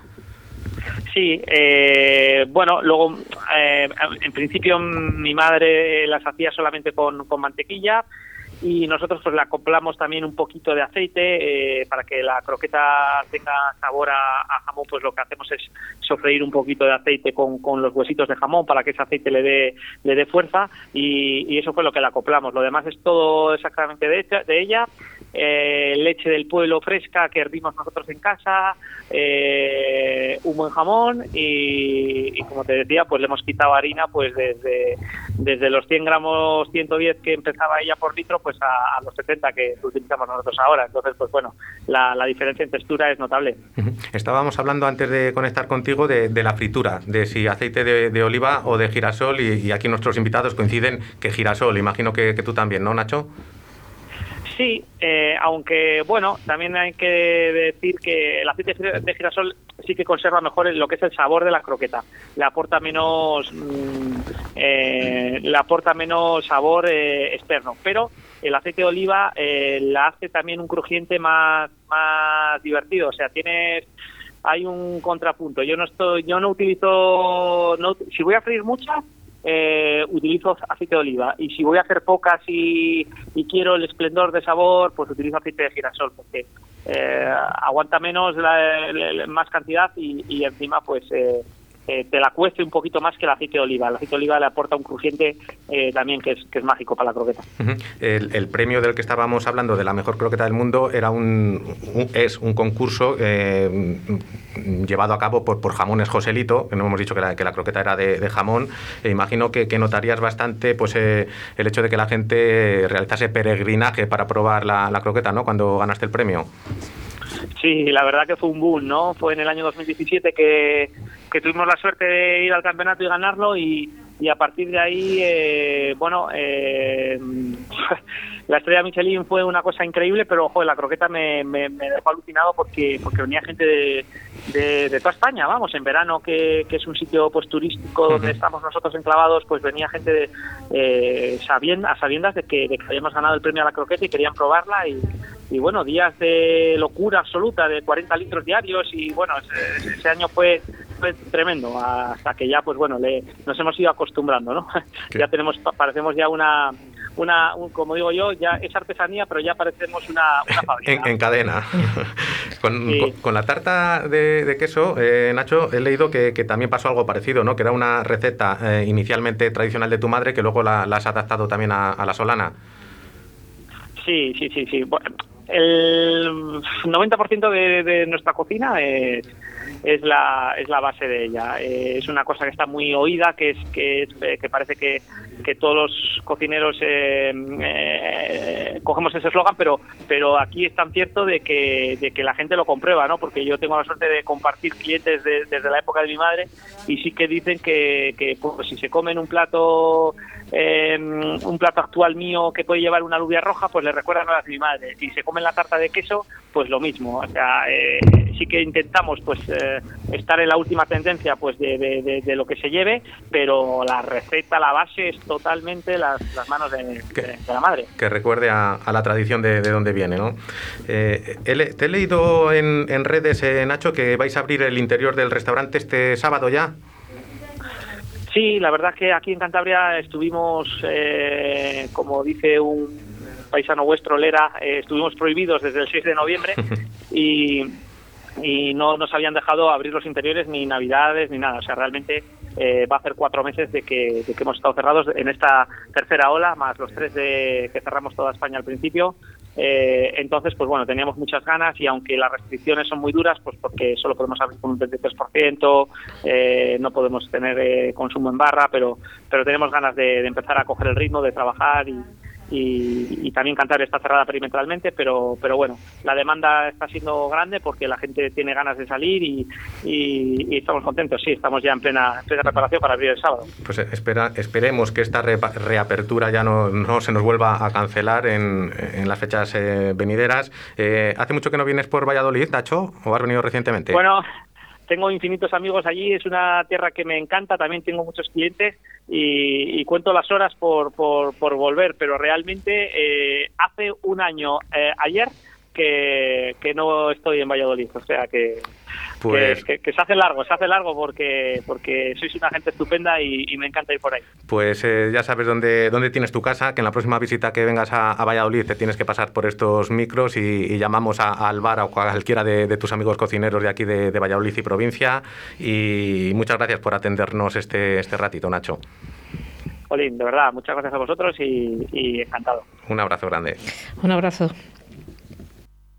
Sí, eh, bueno, luego eh, en principio mi madre las hacía solamente con, con mantequilla y nosotros pues le acoplamos también un poquito de aceite eh, para que la croqueta tenga sabor a, jamón pues lo que hacemos es sofreír un poquito de aceite con, con los huesitos de jamón para que ese aceite le dé le dé fuerza y, y eso fue lo que le acoplamos. Lo demás es todo exactamente de ella eh, leche del pueblo fresca que hervimos nosotros en casa, eh, un buen jamón y, y como te decía, pues le hemos quitado harina pues desde, desde los 100 gramos 110 que empezaba ella por litro pues a, los 70 que utilizamos nosotros ahora. Entonces, pues bueno, la, la diferencia en textura es notable. Estábamos hablando antes de conectar contigo de, la fritura, de si aceite de, oliva o de girasol y, y aquí nuestros invitados coinciden que girasol, imagino que, que tú también, ¿no, Nacho? Sí, eh, aunque bueno, también hay que decir que el aceite de girasol sí que conserva mejor lo que es el sabor de la croqueta. Le aporta menos, mm, eh, le aporta menos sabor eh, externo, pero el aceite de oliva eh, la hace también un crujiente más, más divertido. O sea, tienes hay un contrapunto. Yo no estoy, yo no utilizo, no, si voy a freír muchas, eh, utilizo aceite de oliva. Y si voy a hacer pocas y, quiero el esplendor de sabor, pues utilizo aceite de girasol, porque eh, aguanta menos, la- la- más cantidad y, y encima pues eh, eh, te la cuece un poquito más que el aceite de oliva. El aceite de oliva le aporta un crujiente eh, también que es, que es mágico para la croqueta. El, el premio del que estábamos hablando de la mejor croqueta del mundo era un, un- es un concurso eh, llevado a cabo por, por Jamones Joselito, que no hemos dicho que la, que la croqueta era de, de jamón. E imagino que, que notarías bastante pues eh, el hecho de que la gente realizase peregrinaje para probar la, la croqueta, ¿no? Cuando ganaste el premio. Sí, la verdad que fue un boom, ¿no? Fue en el año 2017 que, que tuvimos la suerte de ir al campeonato y ganarlo y, y a partir de ahí, eh, bueno, eh, la estrella Michelin fue una cosa increíble, pero joder, la croqueta me, me, me dejó alucinado porque porque venía gente de, de, de toda España, vamos, en verano que, que es un sitio pues turístico donde estamos nosotros enclavados, pues venía gente de, eh, sabien- a sabiendas de que, de que habíamos ganado el premio a la croqueta y querían probarla y, y bueno, días de locura absoluta, de 40 litros diarios y bueno, ese, ese año fue, fue tremendo, hasta que ya pues bueno, le, nos hemos ido acostumbrando, ¿no? ya tenemos, pa- parecemos ya una, una un- como digo yo, ya es artesanía, pero ya parecemos una, una fábrica. En, en cadena. con, con- con la tarta de, de queso, eh, Nacho, he leído que, que también pasó algo parecido, ¿no? Que era una receta eh, inicialmente tradicional de tu madre que luego la, la has adaptado también a, a la solana. Sí, sí, sí, sí. Bueno, el 90% de, de nuestra cocina es, es la es la base de ella. Eh, es una cosa que está muy oída, que es que, es, eh, que parece que, que todos los cocineros eh, eh, cogemos ese eslogan, pero pero aquí es tan cierto de que, de que la gente lo comprueba, ¿no? Porque yo tengo la suerte de compartir clientes de- desde la época de mi madre y sí que dicen que, que pues, si se comen un plato un plato actual mío que puede llevar una alubia roja, pues le recuerdan a las de mi madre. Si se comen la tarta de queso, pues lo mismo. O sea, eh, sí que intentamos pues eh, estar en la última tendencia pues de, de- lo que se lleve, pero la receta, la base es totalmente las, las manos de, la madre. Que recuerde a, a la tradición de, de donde viene, ¿no? Eh, te he leído en, en redes, eh, Nacho, que vais a abrir el interior del restaurante este sábado ya. Sí, la verdad que aquí en Cantabria estuvimos, eh, como dice un paisano vuestro, Lera, eh, estuvimos prohibidos desde el 6 de noviembre y, y no nos habían dejado abrir los interiores ni navidades ni nada. O sea, realmente eh, va a hacer cuatro meses de que, de que hemos estado cerrados en esta tercera ola, más los tres de que cerramos toda España al principio. Eh, entonces, pues bueno, teníamos muchas ganas y aunque las restricciones son muy duras, pues porque solo podemos abrir con un 23%, eh, no podemos tener eh, consumo en barra, pero, pero tenemos ganas de, de empezar a coger el ritmo, de trabajar y, y, y también Cantabria está cerrada perimetralmente, pero, pero bueno, la demanda está siendo grande porque la gente tiene ganas de salir y, y- y estamos contentos, sí, estamos ya en plena, en plena preparación para abrir el sábado. Pues espera, esperemos que esta repa- reapertura ya no, no se nos vuelva a cancelar en, en las fechas eh, venideras. Eh, ¿Hace mucho que no vienes por Valladolid, Nacho? ¿O has venido recientemente? Bueno, tengo infinitos amigos allí, es una tierra que me encanta, también tengo muchos clientes y, y cuento las horas por, por, por volver, pero realmente eh, hace un año eh, ayer que, que no estoy en Valladolid, o sea que, Pues- que, que- que se hace largo, se hace largo porque, porque sois una gente estupenda y, y me encanta ir por ahí. Pues eh, ya sabes dónde, dónde tienes tu casa, que en la próxima visita que vengas a, a Valladolid te tienes que pasar por estos micros y, y llamamos a, a Alvara o a cualquiera de, de tus amigos cocineros de aquí de, de Valladolid y provincia. Y muchas gracias por atendernos este, este ratito, Nacho. Olin, de verdad, muchas gracias a vosotros y, y encantado. Un abrazo grande. Un abrazo.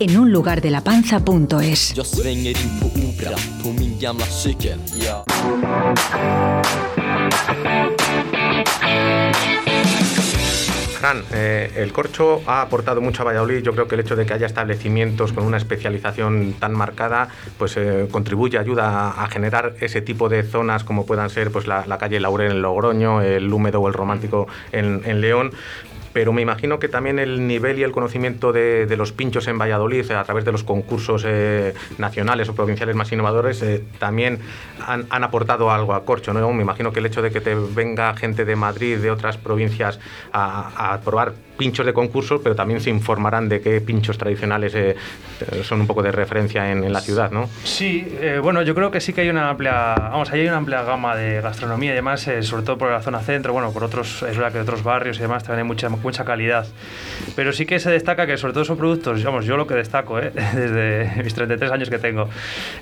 enunlugardelapanza.es. Jag svänger in på Opera på min gamla cykel. Ja. Fran, eh, el corcho ha aportado mucho a Valladolid. Yo creo que el hecho de que haya establecimientos con una especialización tan marcada, pues eh, contribuye, ayuda a, a generar ese tipo de zonas como puedan ser pues la, la calle Laurel en Logroño, el húmedo o el romántico en, en León pero me imagino que también el nivel y el conocimiento de, los pinchos en Valladolid a través de los concursos eh, nacionales o provinciales más innovadores eh, también han, han, aportado algo a Corcho. ¿no? Me imagino que el hecho de que te venga gente de Madrid, de otras provincias a, a probar pinchos de concursos, pero también se informarán de qué pinchos tradicionales eh, son un poco de referencia en, en la ciudad, ¿no? Sí, eh, bueno, yo creo que sí que hay una amplia, vamos, hay una amplia gama de gastronomía y demás, eh, sobre todo por la zona centro, bueno, por otros, es verdad que otros barrios y demás también hay mucha, mucha calidad, pero sí que se destaca que sobre todo son productos, digamos, yo lo que destaco, desde mis 33 años que tengo,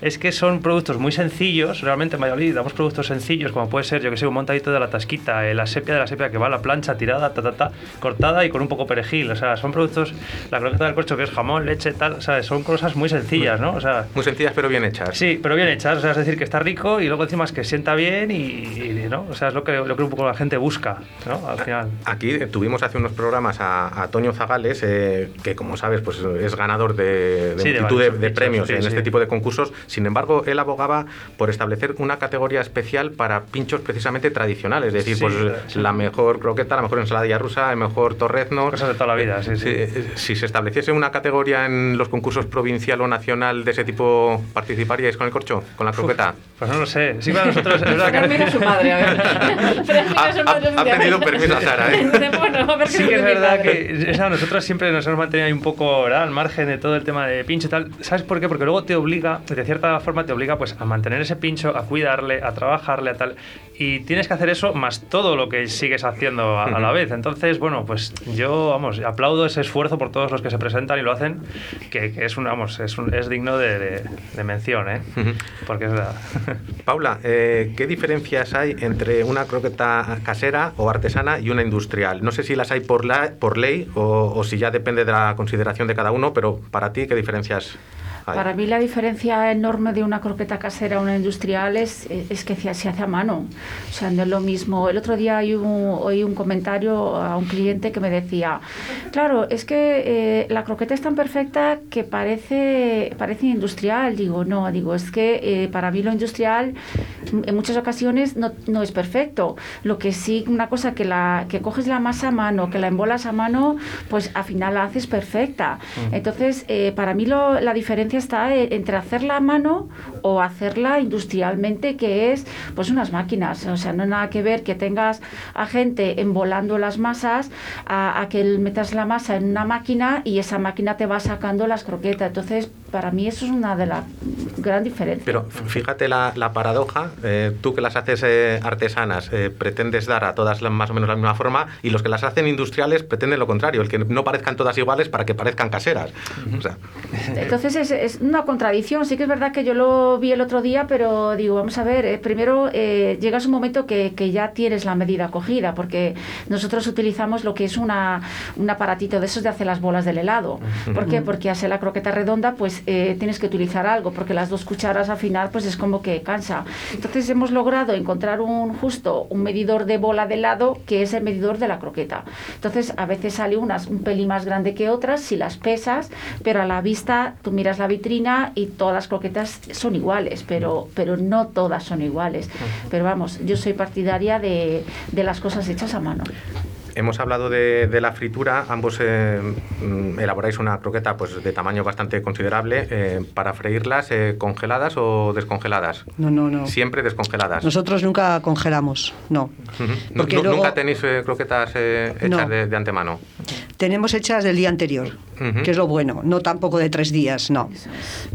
es que son productos muy sencillos, realmente en Valladolid damos productos sencillos, como puede ser, yo que sé, un montadito de la tasquita, la sepia de la sepia que va a la plancha tirada, ta, ta, ta, cortada y con un poco perejil, o sea, son productos, la croqueta del corcho que es jamón, leche, tal, o sea, son cosas muy sencillas, ¿no? O sea, muy sencillas pero bien hechas. Sí, pero bien hechas, o sea, es decir, que está rico y luego encima es que sienta bien y, y ¿no? O sea, es lo que, lo que un poco la gente busca, ¿no? Al final. Aquí tuvimos hace unos programas a, a Toño Zagales, eh, que como sabes, pues es ganador de, de Sí, multitud de, premios sí, en sí. este tipo de concursos. Sin embargo, él abogaba por establecer una categoría especial para pinchos precisamente tradicionales, es decir, pues la mejor croqueta, la mejor ensaladilla rusa, el mejor torrezno. Cosas de toda la vida, sí, sí. Eh, Si se estableciese una categoría en los concursos provincial o nacional de ese tipo, ¿participaríais con el corcho? ¿Con la croqueta? Pues no lo sé. Sí, para nosotros es verdad que... a su madre, a ver. Fran mira a su madre. ha pedido permiso a Sara, ¿eh? Dice, bueno, a ver qué Sí que es verdad que o sea, nosotros siempre nos hemos mantenido ahí un poco ¿verdad? al margen de todo el tema de pincho y tal. ¿Sabes por qué? Porque luego te obliga, de cierta forma te obliga pues a mantener ese pincho, a cuidarle, a trabajarle, a tal. Y tienes que hacer eso más todo lo que sigues haciendo a, a la vez. Entonces, bueno, pues yo, vamos, aplaudo ese esfuerzo por todos los que se presentan y lo hacen, que, que es, un, vamos, es, un- es digno de, de- de mención, ¿eh? Porque es verdad. Paula, eh, ¿qué diferencias hay entre una croqueta casera o artesana y una industrial? No sé si las hay por, la, por ley o, o si ya depende de la consideración de cada uno, pero para ti, ¿qué diferencias Para mí la diferencia enorme de una croqueta casera a una industrial es, es que se se hace a mano. O sea, no es lo mismo. El otro día hay un, oí un comentario a un cliente que me decía, claro, es que eh, la croqueta es tan perfecta que parece, parece industrial. Digo, no, digo, es que eh, para mí lo industrial mm, en muchas ocasiones no, no es perfecto. Lo que sí, una cosa que, la, que coges la masa a mano, que la embolas a mano, pues al final la haces perfecta. Mm. Entonces, eh, para mí lo- la diferencia está e- entre hacerla a mano o hacerla industrialmente, que es pues unas máquinas. O sea, no hay nada que ver que tengas a gente embolando las masas a, a que metas la masa en una máquina y esa máquina te va sacando las croquetas. Entonces, para mí eso es una de las gran diferencias. Pero fíjate la, la paradoja, eh, tú que las haces eh, artesanas eh, pretendes dar a todas más o menos la misma forma y los que las hacen industriales pretenden lo contrario, el que no parezcan todas iguales para que parezcan caseras. O sea, Entonces es, es una contradicción. Sí que es verdad que yo lo vi el otro día, pero digo, vamos a ver, eh, primero eh, llegas un momento que, que ya tienes la medida cogida, porque nosotros utilizamos lo que es una, un aparatito de esos de hacer las bolas del helado. ¿Por qué? Porque hacer la croqueta redonda, pues eh, tienes que utilizar algo, porque las dos cucharas al final, pues es como que cansa. Entonces hemos logrado encontrar un justo un medidor de bola de helado que es el medidor de la croqueta. Entonces a veces sale unas un pelín más grande que otras si las pesas, pero a la vista tú miras la vitrina y todas las croquetas son iguales, pero, pero no todas son iguales. Pero vamos, yo soy partidaria de, de las cosas hechas a mano. Hemos hablado de, de la fritura, ambos eh, mm, elaboráis una croqueta pues, de tamaño bastante considerable. eh, ¿Para freírlas eh, congeladas o descongeladas? No, no, no. Siempre descongeladas. Nosotros nunca congelamos, no. Porque luego- ¿Nunca tenéis croquetas hechas No. de, de antemano? Tenemos hechas del día anterior, Que es lo bueno, no tampoco de tres días, no.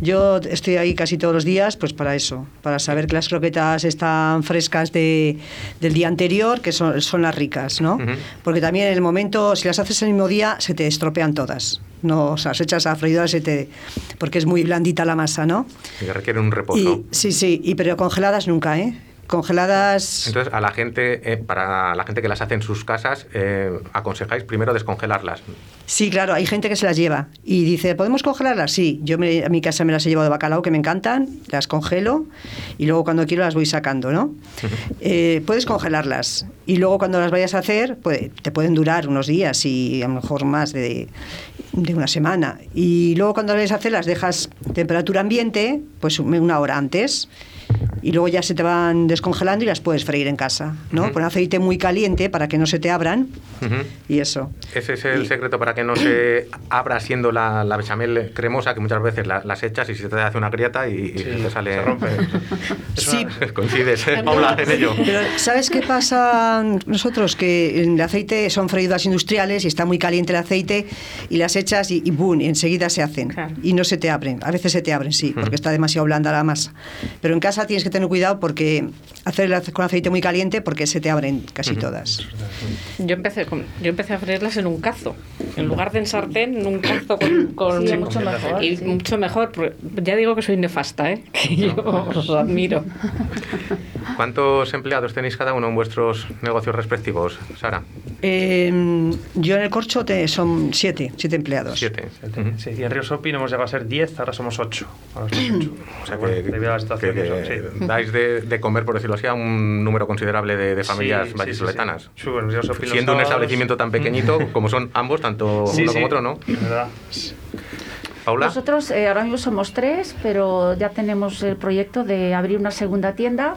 Yo estoy ahí casi todos los días, pues para eso, para saber que las croquetas están frescas de, del día anterior, que son, son las ricas, ¿no? Porque también en el momento, si las haces el mismo día, se te estropean todas. No, o sea, las echas a freidora, se te, porque es muy blandita la masa, ¿no? Que requieren un reposo. Y, sí, sí, y pero congeladas nunca, ¿eh? Congeladas. Entonces, a la gente, eh, para la gente que las hace en sus casas, eh, aconsejáis primero descongelarlas. Sí, claro, hay gente que se las lleva y dice, ¿podemos congelarlas? Sí, yo me- a mi casa me las he llevado de bacalao que me encantan, las congelo y luego cuando quiero las voy sacando, ¿no? Eh, puedes congelarlas y luego cuando las vayas a hacer, puede- te pueden durar unos días y a lo mejor más de, de una semana. Y luego cuando las vayas a hacer las dejas temperatura ambiente, pues una hora antes. Y luego ya se te van descongelando y las puedes freír en casa, ¿no? Ujú. Con aceite muy caliente para que no se te abran Ujú. y eso. Ese es el secreto para que no se abra siendo la, la bechamel cremosa, que muchas veces la- las echas y se te hace una grieta y, y se te sale. se rompe. Sí, Coincides, ¿eh, Paula, en ello. Pero ¿sabes qué pasa nosotros? Que el aceite son freídas industriales y está muy caliente el aceite y las echas y, y boom, y enseguida se hacen. Y no se te abren. A veces se te abren, sí, porque está demasiado blanda la masa. Pero en casa tienes que tener cuidado porque hacerlas con aceite muy caliente porque se te abren casi todas. Yo empecé, con, yo empecé a freírlas en un cazo. En lugar de en sartén, en un cazo con... con- Sí, mucho mejor, Y sí. mucho mejor. Ya digo que soy nefasta, ¿eh? Que yo os admiro. ¿Cuántos empleados tenéis cada uno en vuestros negocios respectivos, Sara? Eh, yo en el corcho te, son siete, siete empleados. Siete. Sí, y en Río Sopi no hemos llegado a ser 10, ahora somos 8. Ahora somos 8. O sea Bueno, que, debido a la situación que- que sí. dais de, de comer, por decirlo así, a un número considerable de, de familias Sí, los Siendo un establecimiento tan pequeñito como son ambos, tanto uno como otro, ¿no? es verdad. Paula. Nosotros eh, ahora mismo somos tres, pero ya tenemos el proyecto de abrir una segunda tienda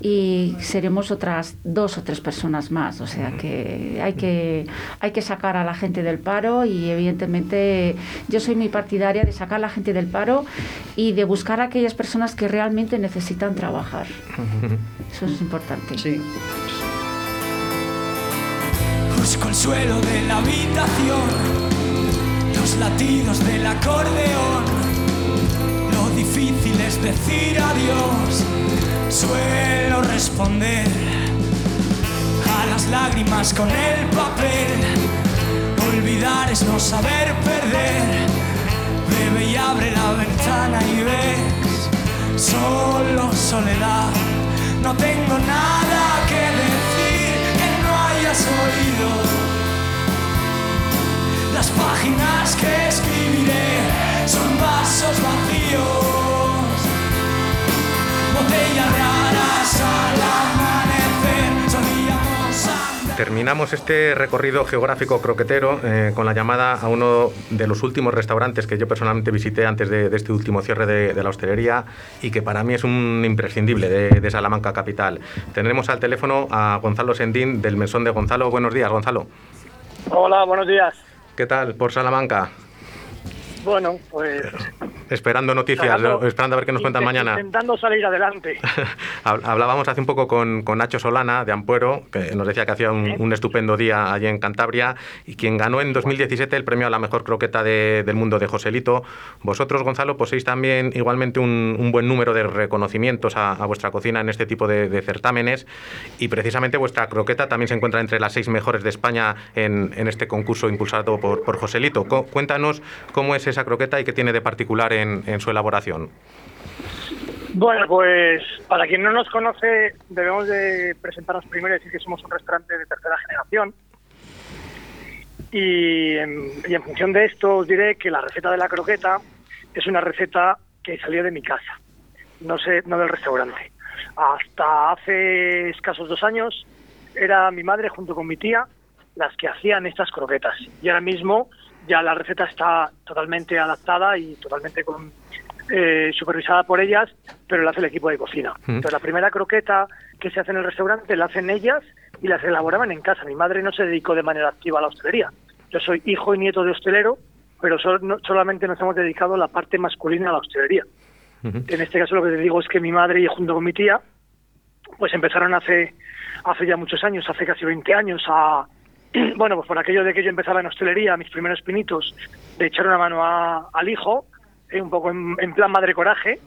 y seremos otras dos o tres personas más. O sea que hay que, hay que sacar a la gente del paro y evidentemente yo soy muy partidaria de sacar a la gente del paro y de buscar a aquellas personas que realmente necesitan trabajar. Eso es importante. Sí. Busco el suelo de la habitación, latidos del acordeón. Lo difícil es decir adiós, suelo responder a las lágrimas con el papel. Olvidar es no saber perder. Bebe y abre la ventana y ves solo soledad. No tengo nada que decir que no hayas oído. Las páginas que escribiré son vasos vacíos, botellas raras al amanecer. Solíamos andar. Terminamos este recorrido geográfico croquetero eh, con la llamada a uno de los últimos restaurantes que yo personalmente visité antes de, de este último cierre de, de la hostelería y que para mí es un imprescindible de, de Salamanca capital. Tenemos al teléfono a Gonzalo Sendín del Mesón de Gonzalo. Buenos días, Gonzalo. Hola, buenos días. ¿Qué tal por Salamanca? Bueno, pues Esperando noticias, esperando a ver qué nos cuentan mañana. Intentando salir adelante. Hab- Hablábamos hace un poco con, con Nacho Solana de Ampuero, que nos decía que hacía un, un estupendo día allí en Cantabria y quien ganó en 2017 el premio a la mejor croqueta de- del mundo de Joselito. Vosotros, Gonzalo, poseéis también igualmente un, un buen número de reconocimientos a, a vuestra cocina en este tipo de, de certámenes y precisamente vuestra croqueta también se encuentra entre las seis mejores de España en, en este concurso impulsado por, por Joselito. Cuéntanos cómo es esa croqueta y qué tiene de particular en, su elaboración. Bueno, pues para quien no nos conoce, debemos de presentarnos primero y decir que somos un restaurante de tercera generación. Y en, y en función de esto os diré que la receta de la croqueta es una receta que salió de mi casa, no sé, no del restaurante. Hasta hace escasos dos años era mi madre junto con mi tía las que hacían estas croquetas. Y ahora mismo ya la receta está totalmente adaptada y totalmente con, eh, supervisada por ellas, pero la hace el equipo de cocina. Mm. Entonces, la primera croqueta que se hace en el restaurante la hacen ellas y las elaboraban en casa. Mi madre no se dedicó de manera activa a la hostelería. Yo soy hijo y nieto de hostelero, pero sol- no- solamente nos hemos dedicado a la parte masculina a la hostelería. En este caso lo que te digo es que mi madre y junto con mi tía, pues empezaron hace, hace ya muchos años, hace casi 20 años, a, bueno, pues por aquello de que yo empezaba en hostelería, mis primeros pinitos, de echar una mano a- al hijo, eh, un poco en, en plan madre coraje,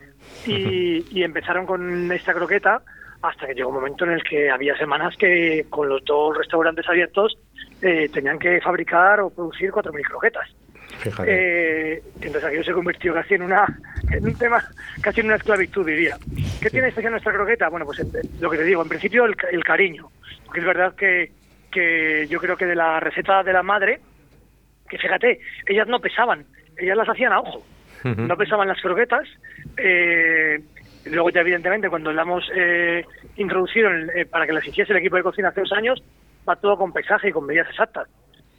y, y empezaron con esta croqueta hasta que llegó un momento en el que había semanas que con los dos restaurantes abiertos eh, tenían que fabricar o producir 4.000 croquetas. Eh, entonces aquello se convirtió casi en una en un tema casi en una esclavitud diría ¿Qué tiene especial nuestra croqueta? Bueno, pues eh, lo que te digo, en principio el, el cariño. Porque es verdad que, que yo creo que de la receta de la madre, que fíjate, ellas no pesaban, ellas las hacían a ojo. No pesaban las croquetas. eh, luego ya evidentemente cuando la hemos eh, introducido en el- eh, para que las hiciese el equipo de cocina hace dos años, va todo con pesaje y con medidas exactas.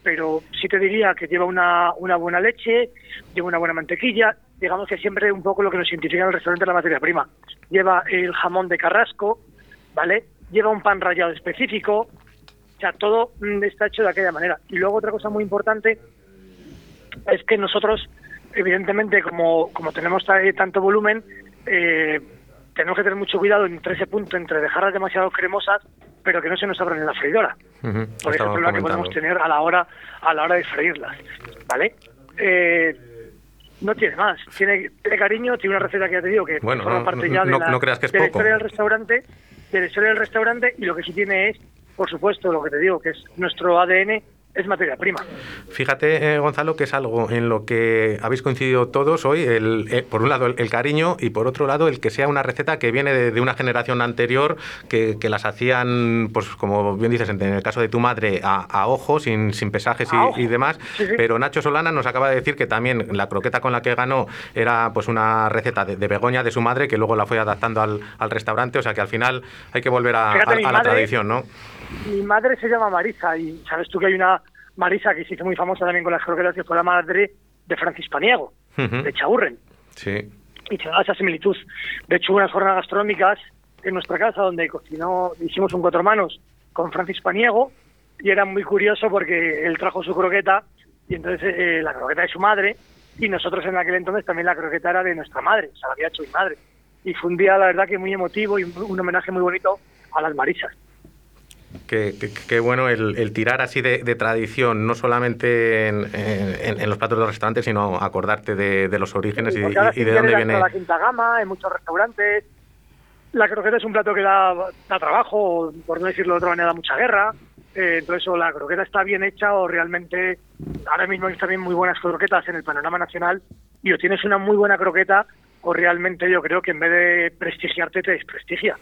Pero sí te diría que lleva una, una buena leche, lleva una buena mantequilla, digamos que siempre un poco lo que nos identifica en el restaurante es la materia prima. Lleva el jamón de carrasco, ¿vale? Lleva un pan rallado específico, o sea, todo mm, está hecho de aquella manera. Y luego otra cosa muy importante es que nosotros, evidentemente, como, como tenemos ta- tanto volumen, eh, tenemos que tener mucho cuidado entre ese punto, entre dejarlas demasiado cremosas, pero que no se nos abran en la freidora. Por ese estábamos problema que podemos comentando. tener a la hora a la hora de freírlas, ¿vale? Eh, no tiene más, tiene, tiene cariño, tiene una receta que ya te digo que Bueno, forma no- parte ya de, no- la, no creas que es de la historia del restaurante, de la historia del restaurante y lo que sí tiene es, por supuesto, lo que te digo, que es nuestro ADN, es materia prima. Fíjate, eh, Gonzalo, que es algo en lo que habéis coincidido todos hoy. El, eh, por un lado, el, el cariño y por otro lado, el que sea una receta que viene de, de una generación anterior que, que las hacían, pues como bien dices, en el caso de tu madre, a, a ojo, sin, sin pesajes y, demás. Sí, sí. Pero Nacho Solana nos acaba de decir que también la croqueta con la que ganó era pues una receta de, de Begoña, de su madre, que luego la fue adaptando al, al restaurante. O sea que al final hay que volver a, Fíjate, a- mi a la madre- tradición, ¿no? Mi madre se llama Marisa y sabes tú que hay una Marisa que se hizo muy famosa también con las croquetas que fue la madre de Francis Paniego, Ujú. de Chaurren. Sí. y se da esa similitud. De hecho, unas jornadas gastronómicas en nuestra casa donde cocinó, hicimos un cuatro manos con Francis Paniego y era muy curioso porque él trajo su croqueta y entonces eh, la croqueta de su madre y nosotros en aquel entonces también la croqueta era de nuestra madre, o sea, la había hecho mi madre. Y fue un día, la verdad, que muy emotivo y un homenaje muy bonito a las marisas. Qué, qué- qué bueno el, el tirar así de, de tradición, no solamente en, en- en los platos de los restaurantes, sino acordarte de, de los orígenes y, ahora y- y sí de dónde viene. la quinta gama en muchos restaurantes. La croqueta es un plato que da, da trabajo, o, por no decirlo de otra manera, da mucha guerra. Eh, entonces, o la croqueta está bien hecha o realmente ahora mismo hay también muy buenas croquetas en el panorama nacional y o tienes una muy buena croqueta o realmente yo creo que en vez de prestigiarte te desprestigia.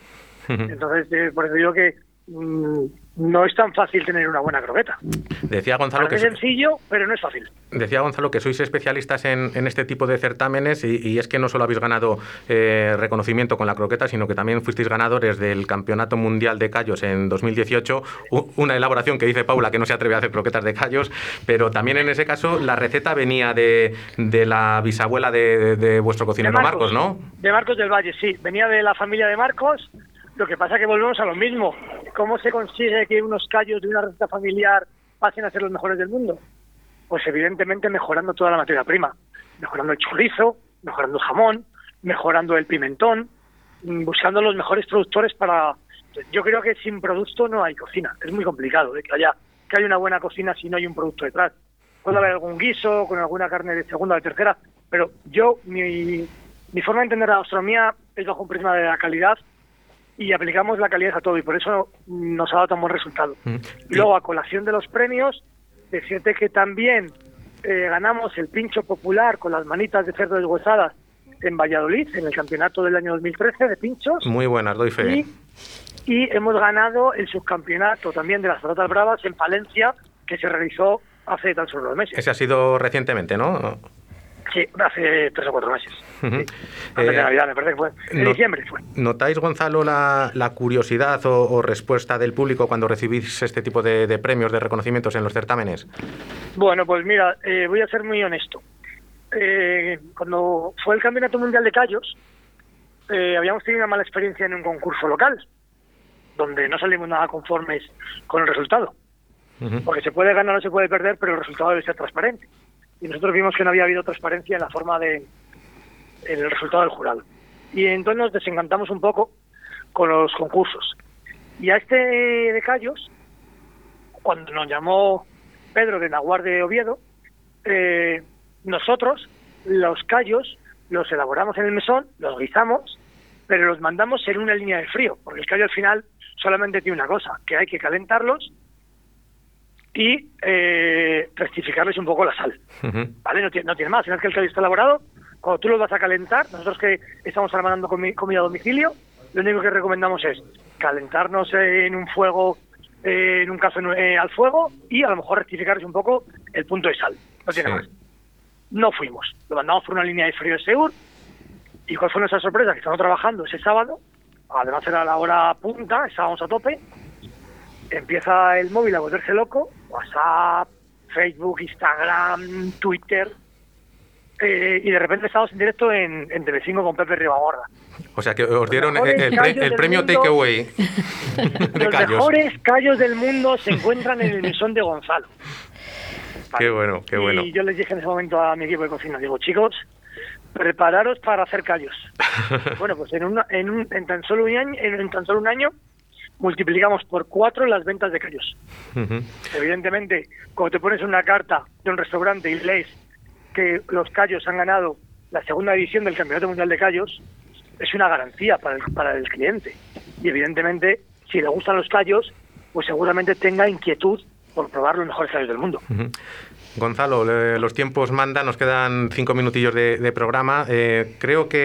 Entonces, eh, por eso digo que no es tan fácil tener una buena croqueta. Decía Gonzalo que Es sencillo, pero no es fácil. Decía Gonzalo que sois especialistas en, en este tipo de certámenes y, y es que no solo habéis ganado eh, reconocimiento con la croqueta, sino que también fuisteis ganadores del Campeonato Mundial de Callos en 2018, u- una elaboración que dice Paula que no se atreve a hacer croquetas de callos, pero también en ese caso la receta venía de, de la bisabuela de, de- de vuestro cocinero De Marcos, ¿no? De Marcos del Valle, sí. Venía de la familia de Marcos. Lo que pasa que volvemos a lo mismo. ¿Cómo se consigue que unos callos de una receta familiar pasen a ser los mejores del mundo? Pues evidentemente mejorando toda la materia prima. Mejorando el chorizo, mejorando el jamón, mejorando el pimentón, mm, buscando los mejores productores para... Yo creo que sin producto no hay cocina. Es muy complicado de que haya, que haya una buena cocina si no hay un producto detrás. Puede haber algún guiso con alguna carne de segunda o de tercera, pero yo, mi, mi forma de entender la gastronomía es bajo un prisma de la calidad y aplicamos la calidad a todo y por eso nos ha dado tan buen resultado. Y luego, a colación de los premios, decirte que también eh, ganamos el pincho popular con las manitas de cerdo deshuesadas en Valladolid, en el campeonato del año 2013 de pinchos, Muy buenas, doy fe. y, y hemos ganado el subcampeonato también de las patatas bravas en Palencia, que se realizó hace tan solo dos meses. Ese ha sido recientemente, ¿no? Sí, hace tres o cuatro meses. Ujú. Antes de Eh, Navidad, me parece que fue. En no- diciembre fue. ¿Notáis, Gonzalo, la, la curiosidad o, o respuesta del público cuando recibís este tipo de, de premios, de reconocimientos en los certámenes? Bueno, pues mira, eh, voy a ser muy honesto. Eh, cuando fue el Campeonato Mundial de Callos, eh, habíamos tenido una mala experiencia en un concurso local, donde no salimos nada conformes con el resultado. Porque se puede ganar o se puede perder, pero el resultado debe ser transparente. Y nosotros vimos que no había habido transparencia en la forma de en el resultado del jurado. Y entonces nos desencantamos un poco con los concursos. Y a este de Callos, cuando nos llamó Pedro de Naguar de Oviedo, eh, nosotros los callos los elaboramos en el mesón, los guisamos, pero los mandamos en una línea de frío, porque el callo al final solamente tiene una cosa, que hay que calentarlos y eh, rectificarles un poco la sal. ¿Vale? No tiene, no tiene más. Una vez que el callo está elaborado, cuando tú lo vas a calentar, nosotros que estamos armando comi- comida a domicilio, lo único que recomendamos es calentarnos en un fuego, eh, en un caso eh, al fuego y a lo mejor rectificar un poco el punto de sal. No tiene Sí. más. No fuimos. Lo mandamos por una línea de frío de Seur. ¿Y cuál fue nuestra sorpresa? Que estamos trabajando ese sábado. Además era la hora punta, estábamos a tope. Empieza el móvil a volverse loco. WhatsApp, Facebook, Instagram, Twitter. Eh, y de repente estamos en directo en, en Telecinco con Pepe Ribagorda. O sea que os dieron el, premio. Takeaway Los callos. mejores callos del mundo se encuentran en el mesón de Gonzalo. Qué bueno, qué bueno. Y yo les dije en ese momento a mi equipo de cocina, digo, chicos, prepararos para hacer callos. bueno, pues en, una- en, un- en tan solo un año, en, en tan solo un año multiplicamos por cuatro las ventas de callos. Evidentemente, cuando te pones una carta de un restaurante y lees que los callos han ganado la segunda edición del Campeonato Mundial de Callos, es una garantía para el, para el cliente. Y evidentemente, si le gustan los callos, pues seguramente tenga inquietud por probar los mejores callos del mundo. Gonzalo, le- los tiempos mandan, nos quedan cinco minutillos de, de programa. Eh, creo que,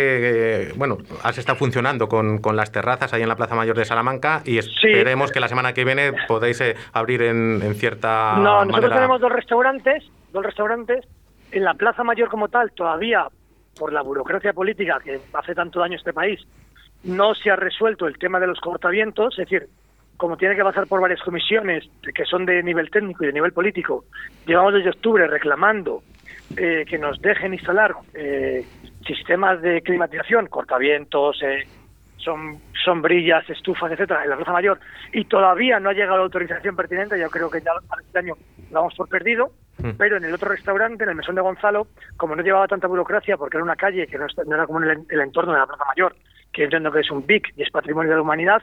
eh, bueno, has estado funcionando con, con las terrazas ahí en la Plaza Mayor de Salamanca y esperemos que la semana que viene podáis eh, abrir en, en cierta No, nosotros manera. tenemos dos restaurantes, dos restaurantes. En la Plaza Mayor como tal, todavía, por la burocracia política que hace tanto daño a este país, no se ha resuelto el tema de los cortavientos, es decir, como tiene que pasar por varias comisiones que son de nivel técnico y de nivel político, llevamos desde octubre reclamando eh, que nos dejen instalar eh, sistemas de climatización, cortavientos, eh, son sombrillas, estufas, etcétera, en la Plaza Mayor, y todavía no ha llegado la autorización pertinente, yo creo que ya para este año lo damos por perdido, Mm. pero en el otro restaurante, en el Mesón de Gonzalo, como no llevaba tanta burocracia, porque era una calle que no, está- no era como en el, el entorno de la Plaza Mayor, que yo entiendo que es un BIC y es patrimonio de la humanidad,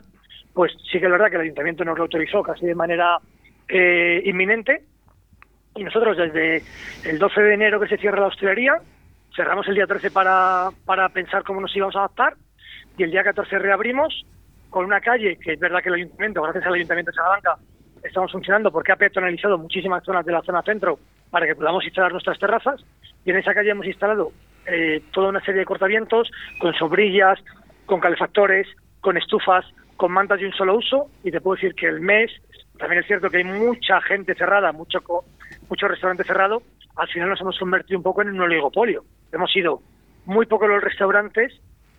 pues sí que es verdad que el ayuntamiento nos lo autorizó casi de manera eh, inminente, y nosotros desde el 12 de enero que se cierra la hostelería, cerramos el día 13 para, para pensar cómo nos íbamos a adaptar, y el día 14 reabrimos con una calle que es verdad que el ayuntamiento, gracias al ayuntamiento de Salamanca, estamos funcionando porque ha peatonalizado muchísimas zonas de la zona centro para que podamos instalar nuestras terrazas. Y en esa calle hemos instalado eh, toda una serie de cortavientos con sombrillas, con calefactores, con estufas, con mantas de un solo uso y te puedo decir que el mes, también es cierto que hay mucha gente cerrada, mucho, mucho restaurante cerrado, al final nos hemos convertido un poco en un oligopolio. Hemos sido muy pocos los restaurantes,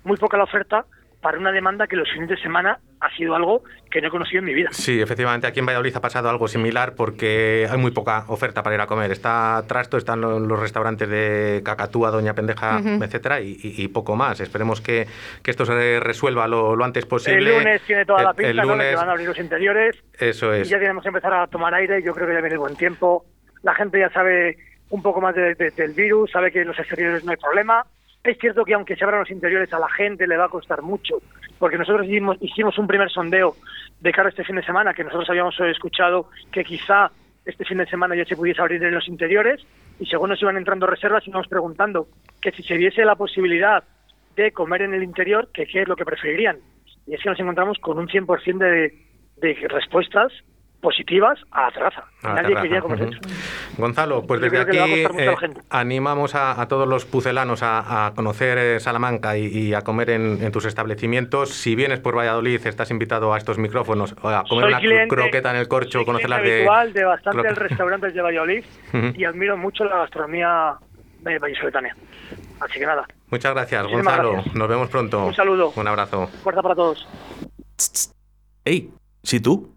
muy poca la oferta para una demanda que los fines de semana ha sido algo que no he conocido en mi vida. Sí, efectivamente, aquí en Valladolid ha pasado algo similar porque hay muy poca oferta para ir a comer. Está Trasto, están lo- los restaurantes de Cacatúa, Doña Pendeja, Ujú. etcétera, y, y- y poco más. Esperemos que, que esto se resuelva lo, lo antes posible. El lunes tiene toda la El- pinta, el ¿no? de lunes, que van a abrir los interiores eso y es. ya tenemos que empezar a tomar aire. Yo creo que ya viene el buen tiempo. La gente ya sabe un poco más de- de- del virus, sabe que en los exteriores no hay problema. Es cierto que aunque se abran los interiores a la gente le va a costar mucho, porque nosotros hicimos, hicimos un primer sondeo de cara a este fin de semana, que nosotros habíamos escuchado que quizá este fin de semana ya se pudiese abrir en los interiores, y según nos iban entrando reservas íbamos preguntando que si se diese la posibilidad de comer en el interior, que qué es lo que preferirían. Y es que nos encontramos con un 100% de, de respuestas positivas a la terraza. A la Nadie terraza, quería comer ujú. eso. Gonzalo, pues Yo desde aquí a eh, animamos a, a todos los pucelanos a, a conocer eh, Salamanca y, y a comer en, en tus establecimientos. Si vienes por Valladolid, estás invitado a estos micrófonos o a comer Soy una cliente- croqueta en el corcho, conocer las de... de bastantes restaurantes de Valladolid y admiro mucho la gastronomía de vallisoletánea. Así que nada, Muchas gracias, Muchísimas Gonzalo. gracias. Nos vemos pronto. Un saludo. Un abrazo. fuerza para todos. Ey, si tú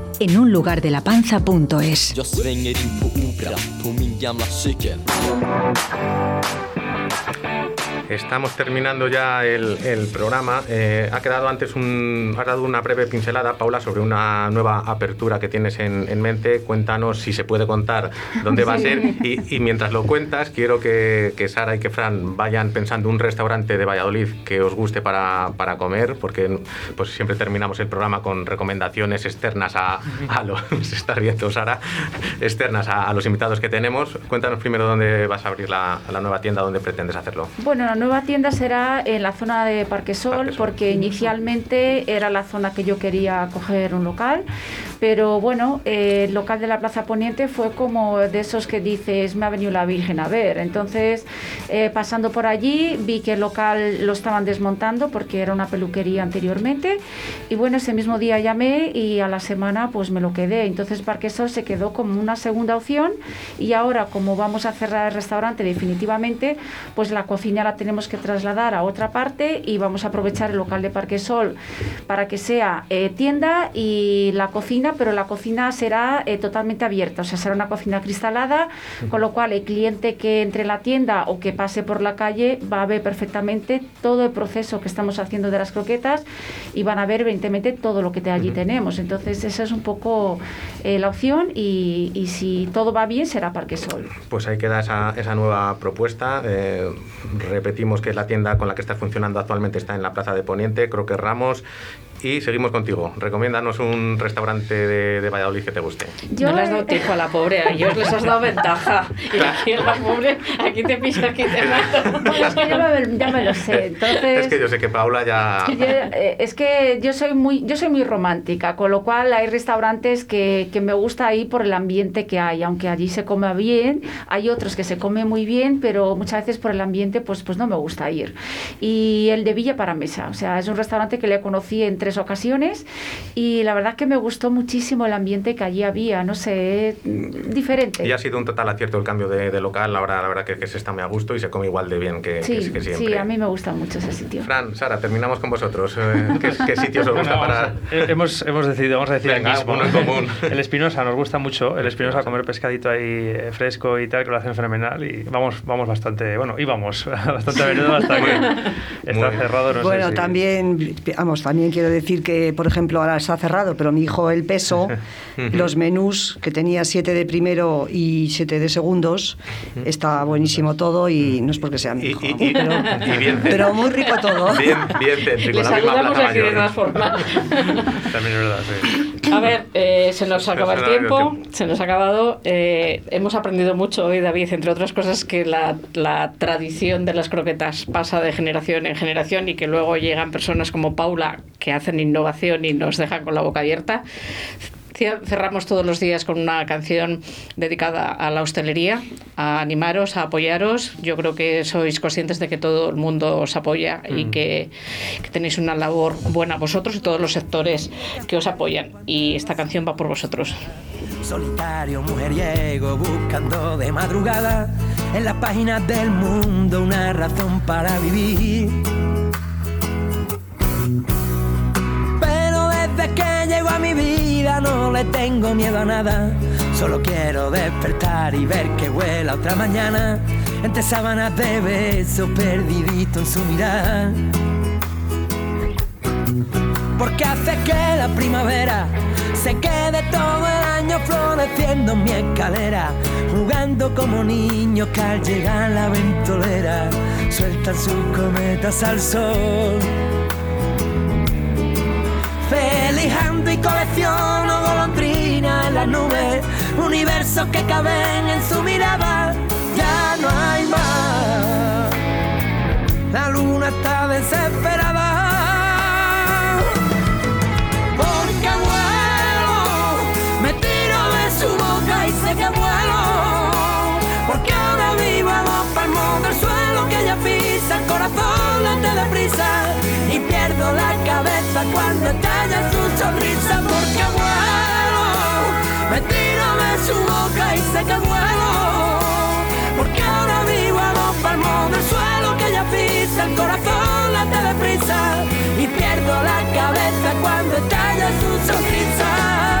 enunlugardelapanza.es. Jag Estamos terminando ya el, el programa. Eh, ha quedado antes un, has dado una breve pincelada, Paula, sobre una nueva apertura que tienes en, en mente. Cuéntanos si se puede contar dónde va a ser. Y, y mientras lo cuentas, quiero que, que Sara y que Fran vayan pensando un restaurante de Valladolid que os guste para, para comer, porque pues siempre terminamos el programa con recomendaciones externas a, a los se está riendo Sara, externas a, a los invitados que tenemos. Cuéntanos primero dónde vas a abrir la, la nueva tienda, dónde pretendes hacerlo. Bueno, nueva tienda será en la zona de Parquesol, porque inicialmente era la zona que yo quería coger un local, pero bueno, eh, el local de la Plaza Poniente fue como de esos que dices, me ha venido la Virgen a ver. Entonces, eh, pasando por allí, vi que el local lo estaban desmontando porque era una peluquería anteriormente, y bueno, ese mismo día llamé y a la semana pues me lo quedé. Entonces, Parquesol se quedó como una segunda opción, y ahora, como vamos a cerrar el restaurante definitivamente, pues la cocina la tenemos que trasladar a otra parte y vamos a aprovechar el local de Parque Sol para que sea eh, tienda y la cocina, pero la cocina será eh, totalmente abierta, o sea, será una cocina cristalada, con lo cual el cliente que entre en la tienda o que pase por la calle va a ver perfectamente todo el proceso que estamos haciendo de las croquetas y van a ver evidentemente todo lo que te- allí tenemos. Entonces, esa es un poco eh, la opción y, y si todo va bien será Parque Sol. Pues ahí queda esa, esa nueva propuesta. Eh, repetimos que la tienda con la que está funcionando actualmente está en la Plaza de Poniente, Croque Ramos. Y seguimos contigo. Recomiéndanos un restaurante de, de Valladolid que te guste. no le has dado tiempo a la pobre, a ellos les has dado ventaja. Y aquí a la pobre, aquí te pisa, aquí te mato. Bueno, es que ya me, ya me lo sé. Entonces, Es que yo sé que Paula ya... Yo, eh, es que yo soy muy yo soy muy romántica, con lo cual hay restaurantes que, que me gusta ir por el ambiente que hay, aunque allí se come bien, hay otros que se come muy bien, pero muchas veces por el ambiente pues pues no me gusta ir. Y el de Villa para Mesa, o sea, es un restaurante que le conocí en tres ocasiones y la verdad que me gustó muchísimo el ambiente que allí había, no sé, diferente. Y ha sido un total acierto el cambio de, de local. Ahora la verdad que, que se está muy a gusto y se come igual de bien que, Sí, que- que siempre. sí, a mí me gusta mucho ese sitio. Fran, Sara, terminamos con vosotros. Eh, ¿Qué, qué sitios os gusta Bueno, para...? a- eh, hemos, hemos decidido, vamos a decir Venga, el mismo. uno en común. El Espinosa nos gusta mucho, el Espinosa comer pescadito ahí eh, fresco y tal, que lo hacen fenomenal y vamos, vamos bastante, bueno, íbamos bastante a menudo hasta que está cerrado, no bueno, sé si- también, vamos, también quiero decir que, por ejemplo, ahora está cerrado, pero mi hijo El Peso, los menús que tenía siete de primero y siete de segundos, está buenísimo todo y no es porque sea mi hijo, y- y- pero, y bien pero muy rico todo. Bien, bien céntrico, Les la misma saludamos Plaza aquí de Mayor. todas formas. También es verdad, sí. A ver, eh, se nos acaba el tiempo, se nos ha acabado. Eh, hemos aprendido mucho hoy, David, entre otras cosas, que la, la tradición de las croquetas pasa de generación en generación y que luego llegan personas como Paula que hacen innovación y nos dejan con la boca abierta. Cerramos todos los días con una canción dedicada a la hostelería, a animaros, a apoyaros. Yo creo que sois conscientes de que todo el mundo os apoya y Mm. que, que tenéis una labor buena vosotros y todos los sectores que os apoyan. Y esta canción va por vosotros. Solitario, mujeriego, buscando de madrugada en las páginas del mundo una razón para vivir. Pero desde que a mi vida no le tengo miedo a nada. Solo quiero despertar y ver que vuela otra mañana entre sábanas de besos perdidito en su mirar. Porque hace que la primavera se quede todo el año floreciendo en mi escalera, jugando como niños que al llegar la ventolera sueltan sus cometas al sol. Felijando y colecciono golondrinas en las nubes, universos que caben en su mirada, ya no hay más. La luna está desesperada. Porque vuelo, me tiro de su boca y sé que vuelo. Porque ahora vivo a dos palmos del suelo que ella pisa, el corazón late deprisa y pierdo la cabeza cuando estalla su sonrisa. Porque vuelo, me tiro de su boca y sé que vuelo. Porque ahora vivo a dos palmos del suelo que ella pisa, el corazón late deprisa y pierdo la cabeza cuando estalla su sonrisa.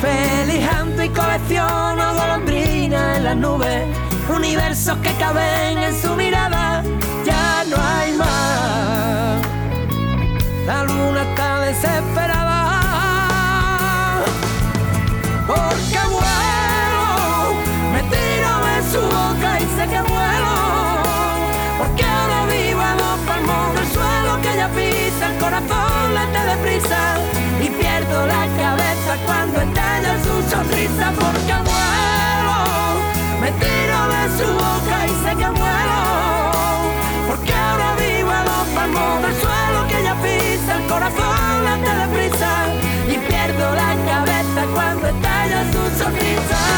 Felijando y colecciono golondrinas en las nubes, universos que caben en su mirada, ya no hay más. La luna está desesperada. Porque sonrisa. Porque vuelo, me tiro de su boca y sé que vuelo. Porque ahora vivo a dos palmos del suelo que ella pisa, el corazón late deprisa y pierdo la cabeza cuando estalla su sonrisa.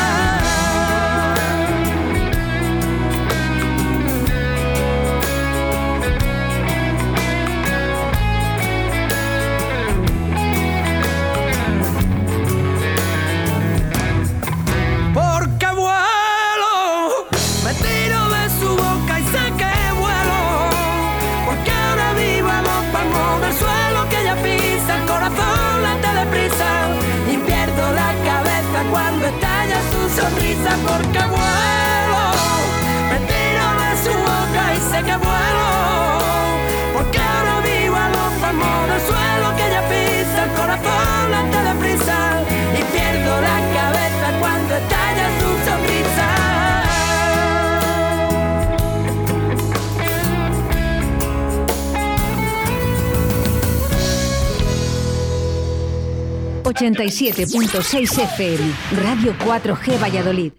87.6 FM, Radio 4G Valladolid.